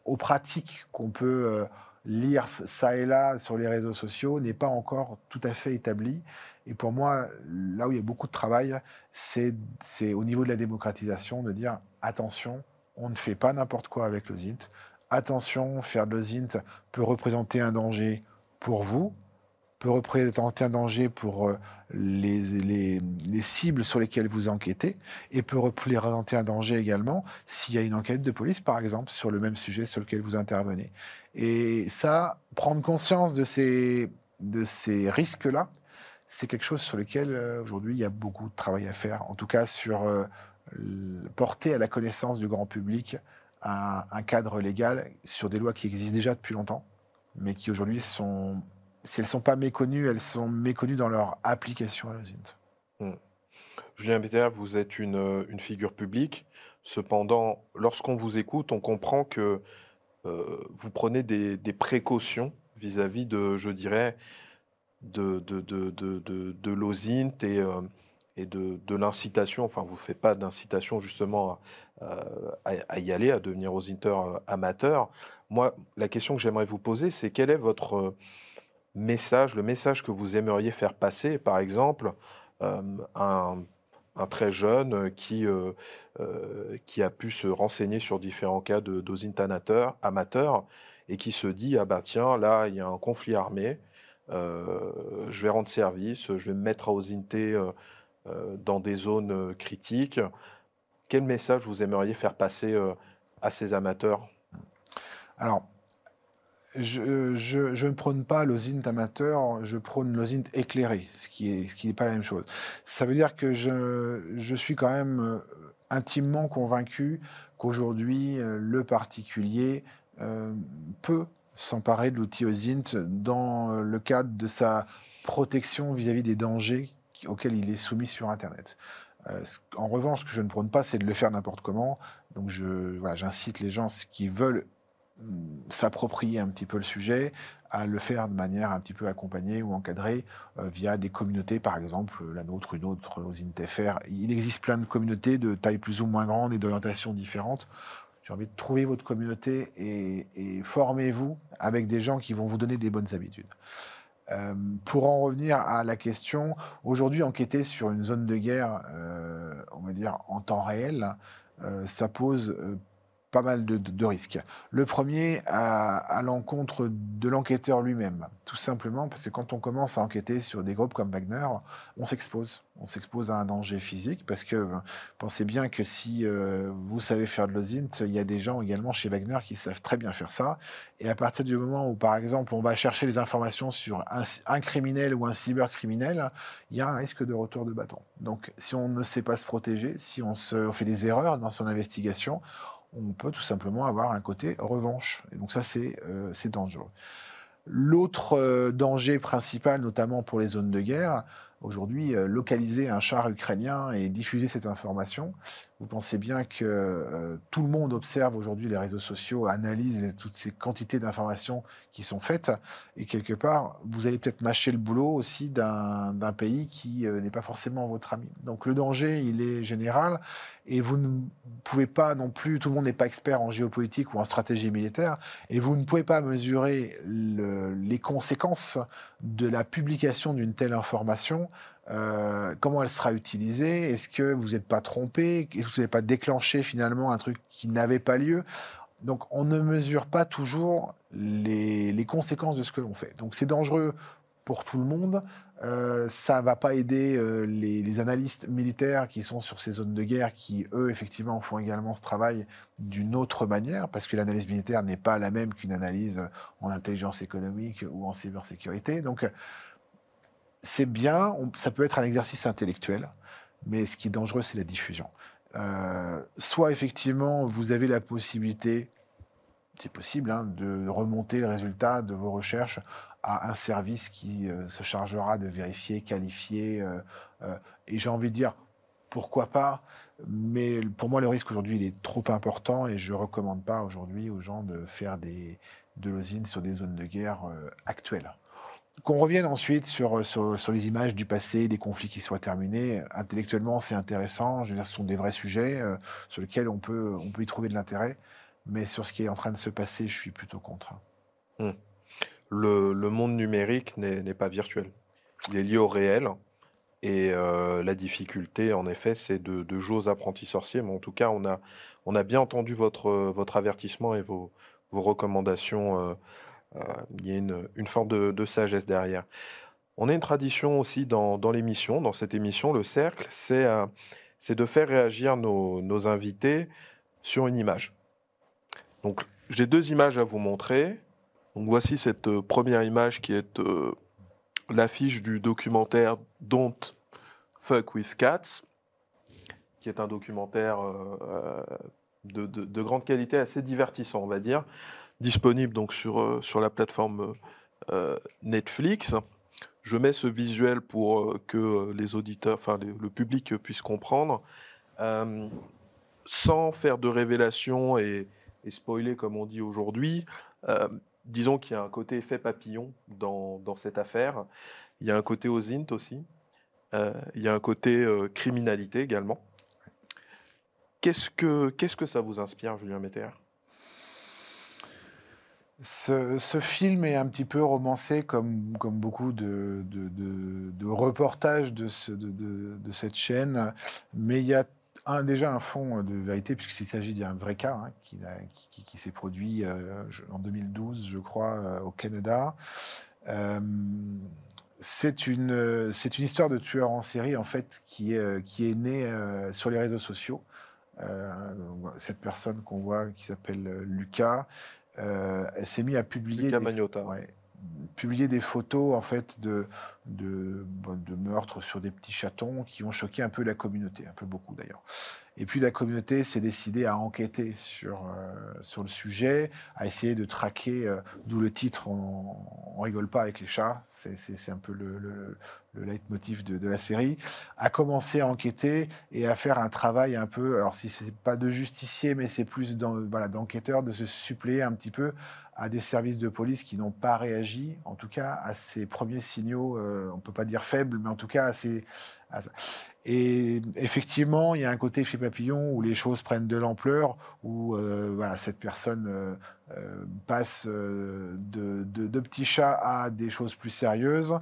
S1: aux pratiques qu'on peut euh, lire ça et là sur les réseaux sociaux n'est pas encore tout à fait établie. Et pour moi, là où il y a beaucoup de travail, c'est au niveau de la démocratisation de dire attention, on ne fait pas n'importe quoi avec le ZINT. Attention, faire de ZINT peut représenter un danger pour vous, peut représenter un danger pour euh, les, cibles sur lesquelles vous enquêtez et peut représenter un danger également s'il y a une enquête de police, par exemple, sur le même sujet sur lequel vous intervenez. Et ça, prendre conscience de ces, de ces risques-là, c'est quelque chose sur lequel euh, aujourd'hui il y a beaucoup de travail à faire, en tout cas sur euh, porter à la connaissance du grand public un, cadre légal sur des lois qui existent déjà depuis longtemps, mais qui aujourd'hui sont, si elles ne sont pas méconnues, elles sont méconnues dans leur application à l'OSINT.
S2: Hmm. Julien Béter, vous êtes une, une, figure publique. Cependant, lorsqu'on vous écoute, on comprend que euh, vous prenez des, précautions vis-à-vis -vis de, je dirais, de, de, et, euh, de, l'incitation, enfin vous ne faites pas d'incitation justement à, y aller, à devenir OSINTer euh, amateur. Moi, la question que j'aimerais vous poser, c'est quel est votre euh, message, le message que vous aimeriez faire passer, par exemple, euh, un, un, très jeune qui, euh, qui a pu se renseigner sur différents cas de d'OSINT amateur, et qui se dit, ah ben tiens, là, il y a un conflit armé, euh, je vais rendre service, je vais me mettre à euh, euh, dans des zones critiques. Quel message vous aimeriez faire passer à ces amateurs?
S1: Alors, je, je, ne prône pas l'osint amateur, je prône l'osint éclairé, ce qui n'est pas la même chose. Ça veut dire que je, suis quand même intimement convaincu qu'aujourd'hui, le particulier peut s'emparer de l'outil OSINT dans euh, le cadre de sa protection vis-à-vis des dangers auxquels il est soumis sur Internet. Euh, en revanche, ce que je ne prône pas, c'est de le faire n'importe comment. Donc, j'incite les gens qui veulent s'approprier un petit peu le sujet à le faire de manière un petit peu accompagnée ou encadrée euh, via des communautés, par exemple la nôtre, une autre, OSINT-FR. Il existe plein de communautés de taille plus ou moins grande et d'orientations différentes j'ai envie de trouver votre communauté et, formez-vous avec des gens qui vont vous donner des bonnes habitudes. Euh, pour en revenir à la question, aujourd'hui, enquêter sur une zone de guerre, euh, on va dire en temps réel, euh, ça pose pas mal de, risques. Le premier à, l'encontre de l'enquêteur lui-même, tout simplement parce que quand on commence à enquêter sur des groupes comme Wagner, on s'expose. On s'expose à un danger physique parce que pensez bien que si euh, vous savez faire de l'osint, il y a des gens également chez Wagner qui savent très bien faire ça. Et à partir du moment où, par exemple, on va chercher les informations sur un, criminel ou un cybercriminel, il y a un risque de retour de bâton. Donc, si on ne sait pas se protéger, si on fait des erreurs dans son investigation, on peut tout simplement avoir un côté revanche. Et donc ça, c'est euh, dangereux. L'autre euh, danger principal, notamment pour les zones de guerre, aujourd'hui, euh, localiser un char ukrainien et diffuser cette information, vous pensez bien que tout le monde observe aujourd'hui les réseaux sociaux, analyse toutes ces quantités d'informations qui sont faites, et quelque part, vous allez peut-être mâcher le boulot aussi d'un pays qui n'est pas forcément votre ami. Donc le danger, il est général, et vous ne pouvez pas non plus, tout le monde n'est pas expert en géopolitique ou en stratégie militaire, et vous ne pouvez pas mesurer le, les conséquences de la publication d'une telle information euh, comment elle sera utilisée Est-ce que vous n'êtes pas trompé Est-ce que vous n'avez pas déclenché finalement un truc qui n'avait pas lieu Donc on ne mesure pas toujours les, conséquences de ce que l'on fait. Donc c'est dangereux pour tout le monde. Euh, ça va pas aider euh, les, les, analystes militaires qui sont sur ces zones de guerre, qui eux effectivement font également ce travail d'une autre manière, parce que l'analyse militaire n'est pas la même qu'une analyse en intelligence économique ou en cybersécurité. Donc c'est bien, ça peut être un exercice intellectuel, mais ce qui est dangereux, c'est la diffusion. Euh, soit effectivement, vous avez la possibilité, c'est possible, hein, de remonter le résultat de vos recherches à un service qui euh, se chargera de vérifier, qualifier. Euh, et j'ai envie de dire, pourquoi pas Mais pour moi, le risque aujourd'hui, il est trop important et je ne recommande pas aujourd'hui aux gens de faire des, de l'osine sur des zones de guerre actuelles. Qu'on revienne ensuite sur, sur, les images du passé, des conflits qui soient terminés. Intellectuellement, c'est intéressant. Je veux dire, ce sont des vrais sujets euh, sur lesquels on peut, on peut y trouver de l'intérêt. Mais sur ce qui est en train de se passer, je suis plutôt contre.
S2: Hmm. Le, monde numérique n'est pas virtuel. Il est lié au réel. Et euh, la difficulté, en effet, c'est de, jouer aux apprentis sorciers. Mais en tout cas, on a, on a bien entendu votre, votre avertissement et vos, vos recommandations. Euh, euh, il y a une, forme de, sagesse derrière. On a une tradition aussi dans, l'émission, dans cette émission, le cercle, c'est euh, de faire réagir nos, invités sur une image. Donc j'ai deux images à vous montrer. Voici cette euh, première image qui est l'affiche du documentaire Don't Fuck with Cats, qui est un documentaire de, grande qualité, assez divertissant, on va dire, disponible donc sur, euh, la plateforme euh, Netflix. Je mets ce visuel pour euh, que les auditeurs, enfin le public puisse comprendre, sans faire de révélation et, spoiler comme on dit aujourd'hui. Disons qu'il y a un côté effet papillon dans, cette affaire. Il y a un côté OSINT aussi. il y a un côté criminalité également. Qu'est-ce que, ça vous inspire, Julien Metter
S1: ce, film est un petit peu romancé comme, beaucoup de, de, reportages de, cette chaîne, mais il y a un, déjà un fond de vérité, puisqu'il s'agit d'un vrai cas hein, qui, qui, s'est produit euh, en 2012, je crois, euh, au Canada. Euh, c'est une, c'est une histoire de tueur en série, en fait, qui est, qui est née sur les réseaux sociaux. cette personne qu'on voit, qui s'appelle Lucas, euh, elle s'est mise à publier publier des photos en fait de, de, de, meurtres sur des petits chatons qui ont choqué un peu la communauté, un peu beaucoup d'ailleurs. Et puis la communauté s'est décidée à enquêter sur, euh, sur le sujet, à essayer de traquer, euh, d'où le titre on, on, rigole pas avec les chats, c'est un peu le, le, le leitmotiv de, de, la série, à commencer à enquêter et à faire un travail un peu, alors si c'est pas de justicier, mais c'est plus d'enquêteur, de se suppléer un petit peu à des services de police qui n'ont pas réagi, en tout cas à ces premiers signaux, euh, on ne peut pas dire faibles, mais en tout cas à ces... Et effectivement, il y a un côté chez Papillon où les choses prennent de l'ampleur, où euh, voilà, cette personne euh, passe de, de, petits chats à des choses plus sérieuses.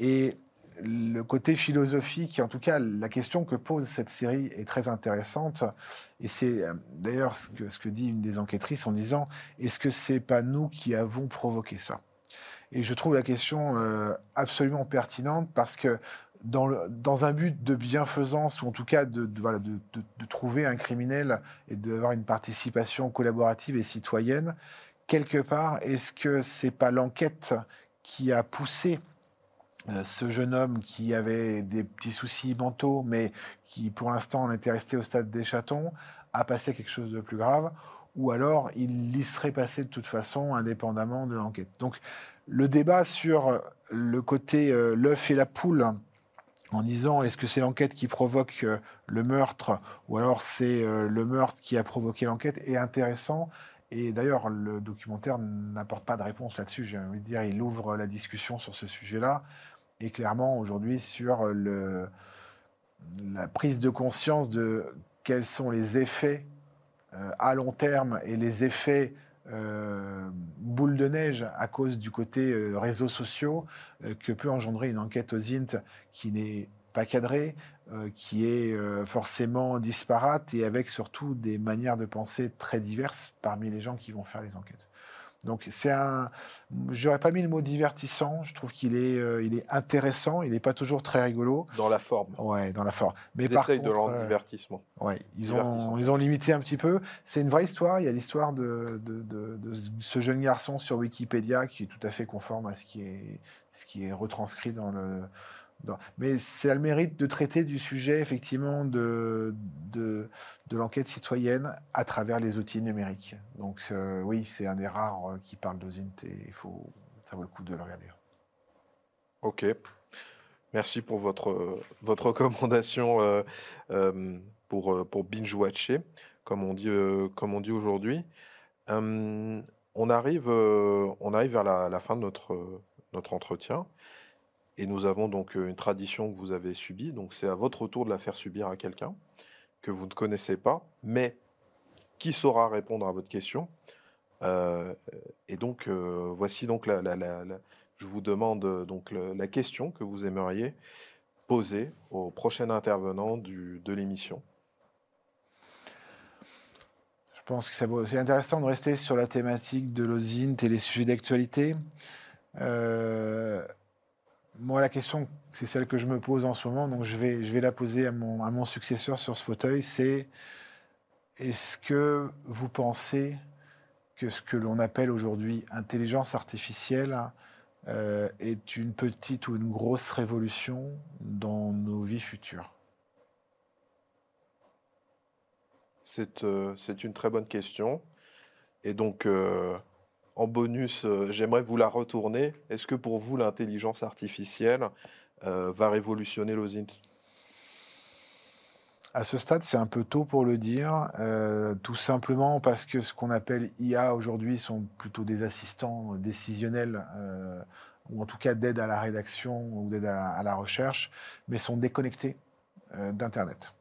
S1: Et le côté philosophique, en tout cas la question que pose cette série est très intéressante. Et c'est euh, d'ailleurs ce que, dit une des enquêtrices en disant est-ce que c'est pas nous qui avons provoqué ça? Et je trouve la question euh, absolument pertinente parce que dans, un but de bienfaisance, ou en tout cas de, de, trouver un criminel et d'avoir une participation collaborative et citoyenne, quelque part, est-ce que c'est pas l'enquête qui a poussé ce jeune homme qui avait des petits soucis mentaux, mais qui pour l'instant en était resté au stade des chatons, a passé quelque chose de plus grave, ou alors il y serait passé de toute façon indépendamment de l'enquête. Donc le débat sur le côté euh, l'œuf et la poule, en disant est-ce que c'est l'enquête qui provoque euh, le meurtre, ou alors c'est le meurtre qui a provoqué l'enquête, est intéressant. Et d'ailleurs, le documentaire n'apporte pas de réponse là-dessus. J'ai envie de dire, il ouvre la discussion sur ce sujet-là et clairement aujourd'hui sur le, la prise de conscience de quels sont les effets euh, à long terme et les effets euh, boule de neige à cause du côté euh, réseaux sociaux que peut engendrer une enquête aux INT qui n'est pas cadrée, qui est forcément disparate et avec surtout des manières de penser très diverses parmi les gens qui vont faire les enquêtes. Donc c'est un, j'aurais pas mis le mot divertissant. Je trouve qu'il est, euh, il est intéressant. Il n'est pas toujours très rigolo.
S2: Dans la forme.
S1: Ouais, dans la forme.
S2: Mais ils par contre, de rendre divertissement.
S1: Ouais, ils ont, ils ont limité un petit peu. C'est une vraie histoire. Il y a l'histoire de, de, de, de, ce jeune garçon sur Wikipédia qui est tout à fait conforme à ce qui est, ce qui est retranscrit dans le mais c'est le mérite de traiter du sujet, effectivement, de, de, l'enquête citoyenne à travers les outils numériques. Donc, euh, oui, c'est un des rares euh, qui parle d'OSINT et il faut, ça vaut le coup de le regarder.
S2: Ok. Merci pour votre, votre recommandation euh, pour, pour binge-watcher, comme on dit, comme dit aujourd'hui. on, arrive, on arrive vers la, la, fin de notre, notre entretien. Et nous avons donc une tradition que vous avez subie, donc c'est à votre tour de la faire subir à quelqu'un que vous ne connaissez pas, mais qui saura répondre à votre question. et donc voici donc la, je vous demande donc la question que vous aimeriez poser au prochain intervenant de l'émission.
S1: Je pense que c'est intéressant de rester sur la thématique de l'OSINT et les sujets d'actualité. Euh, moi, la question, c'est celle que je me pose en ce moment, donc je vais, je vais la poser à mon, à mon successeur sur ce fauteuil, c'est est-ce que vous pensez que ce que l'on appelle aujourd'hui intelligence artificielle euh, est une petite ou une grosse révolution dans nos vies futures?
S2: C'est euh, une très bonne question. Et donc, euh, en bonus, euh, j'aimerais vous la retourner. Est-ce que pour vous, l'intelligence artificielle euh, va révolutionner l'OSINT
S1: à ce stade, c'est un peu tôt pour le dire, euh, tout simplement parce que ce qu'on appelle IA aujourd'hui sont plutôt des assistants décisionnels, ou en tout cas d'aide à la rédaction ou d'aide à, la recherche, mais sont déconnectés d'Internet.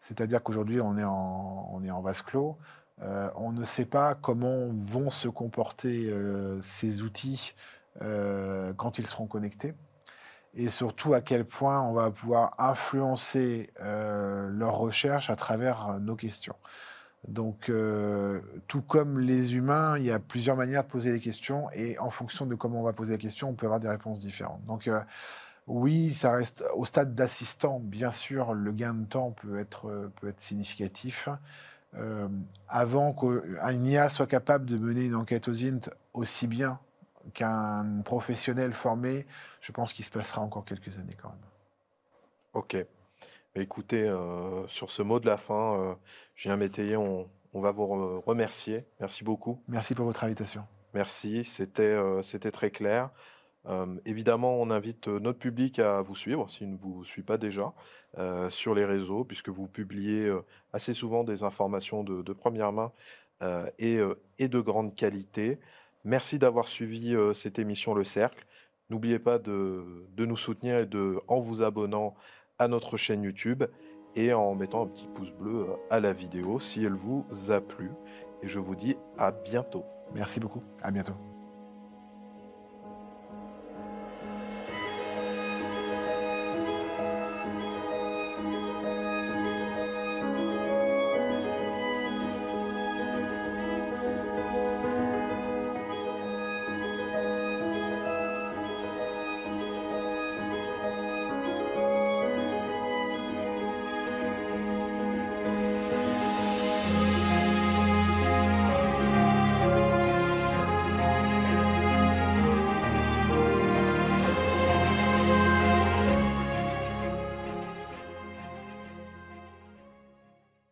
S1: C'est-à-dire qu'aujourd'hui, on est en, on est en vase clos. Euh, on ne sait pas comment vont se comporter euh, ces outils euh, quand ils seront connectés et surtout à quel point on va pouvoir influencer leurs recherches à travers nos questions. Donc, tout comme les humains, il y a plusieurs manières de poser les questions et en fonction de comment on va poser la question, on peut avoir des réponses différentes. Donc, oui, ça reste au stade d'assistant. Bien sûr, le gain de temps peut être significatif. Euh, avant qu'un IA soit capable de mener une enquête aux INT aussi bien qu'un professionnel formé, je pense qu'il se passera encore quelques années quand même.
S2: Ok. Écoutez, euh, sur ce mot de la fin, euh, Julien Métayer, on, on, va vous remercier. Merci beaucoup.
S1: Merci pour votre invitation.
S2: Merci, c'était c'était très clair. Évidemment, on invite notre public à vous suivre, s'il ne vous suit pas déjà, sur les réseaux, puisque vous publiez assez souvent des informations de, première main et, de grande qualité. Merci d'avoir suivi cette émission Le Cercle. N'oubliez pas de, de, nous soutenir et de, en vous abonnant à notre chaîne YouTube et en mettant un petit pouce bleu à la vidéo si elle vous a plu. Et je vous dis à bientôt.
S1: Merci beaucoup. À bientôt.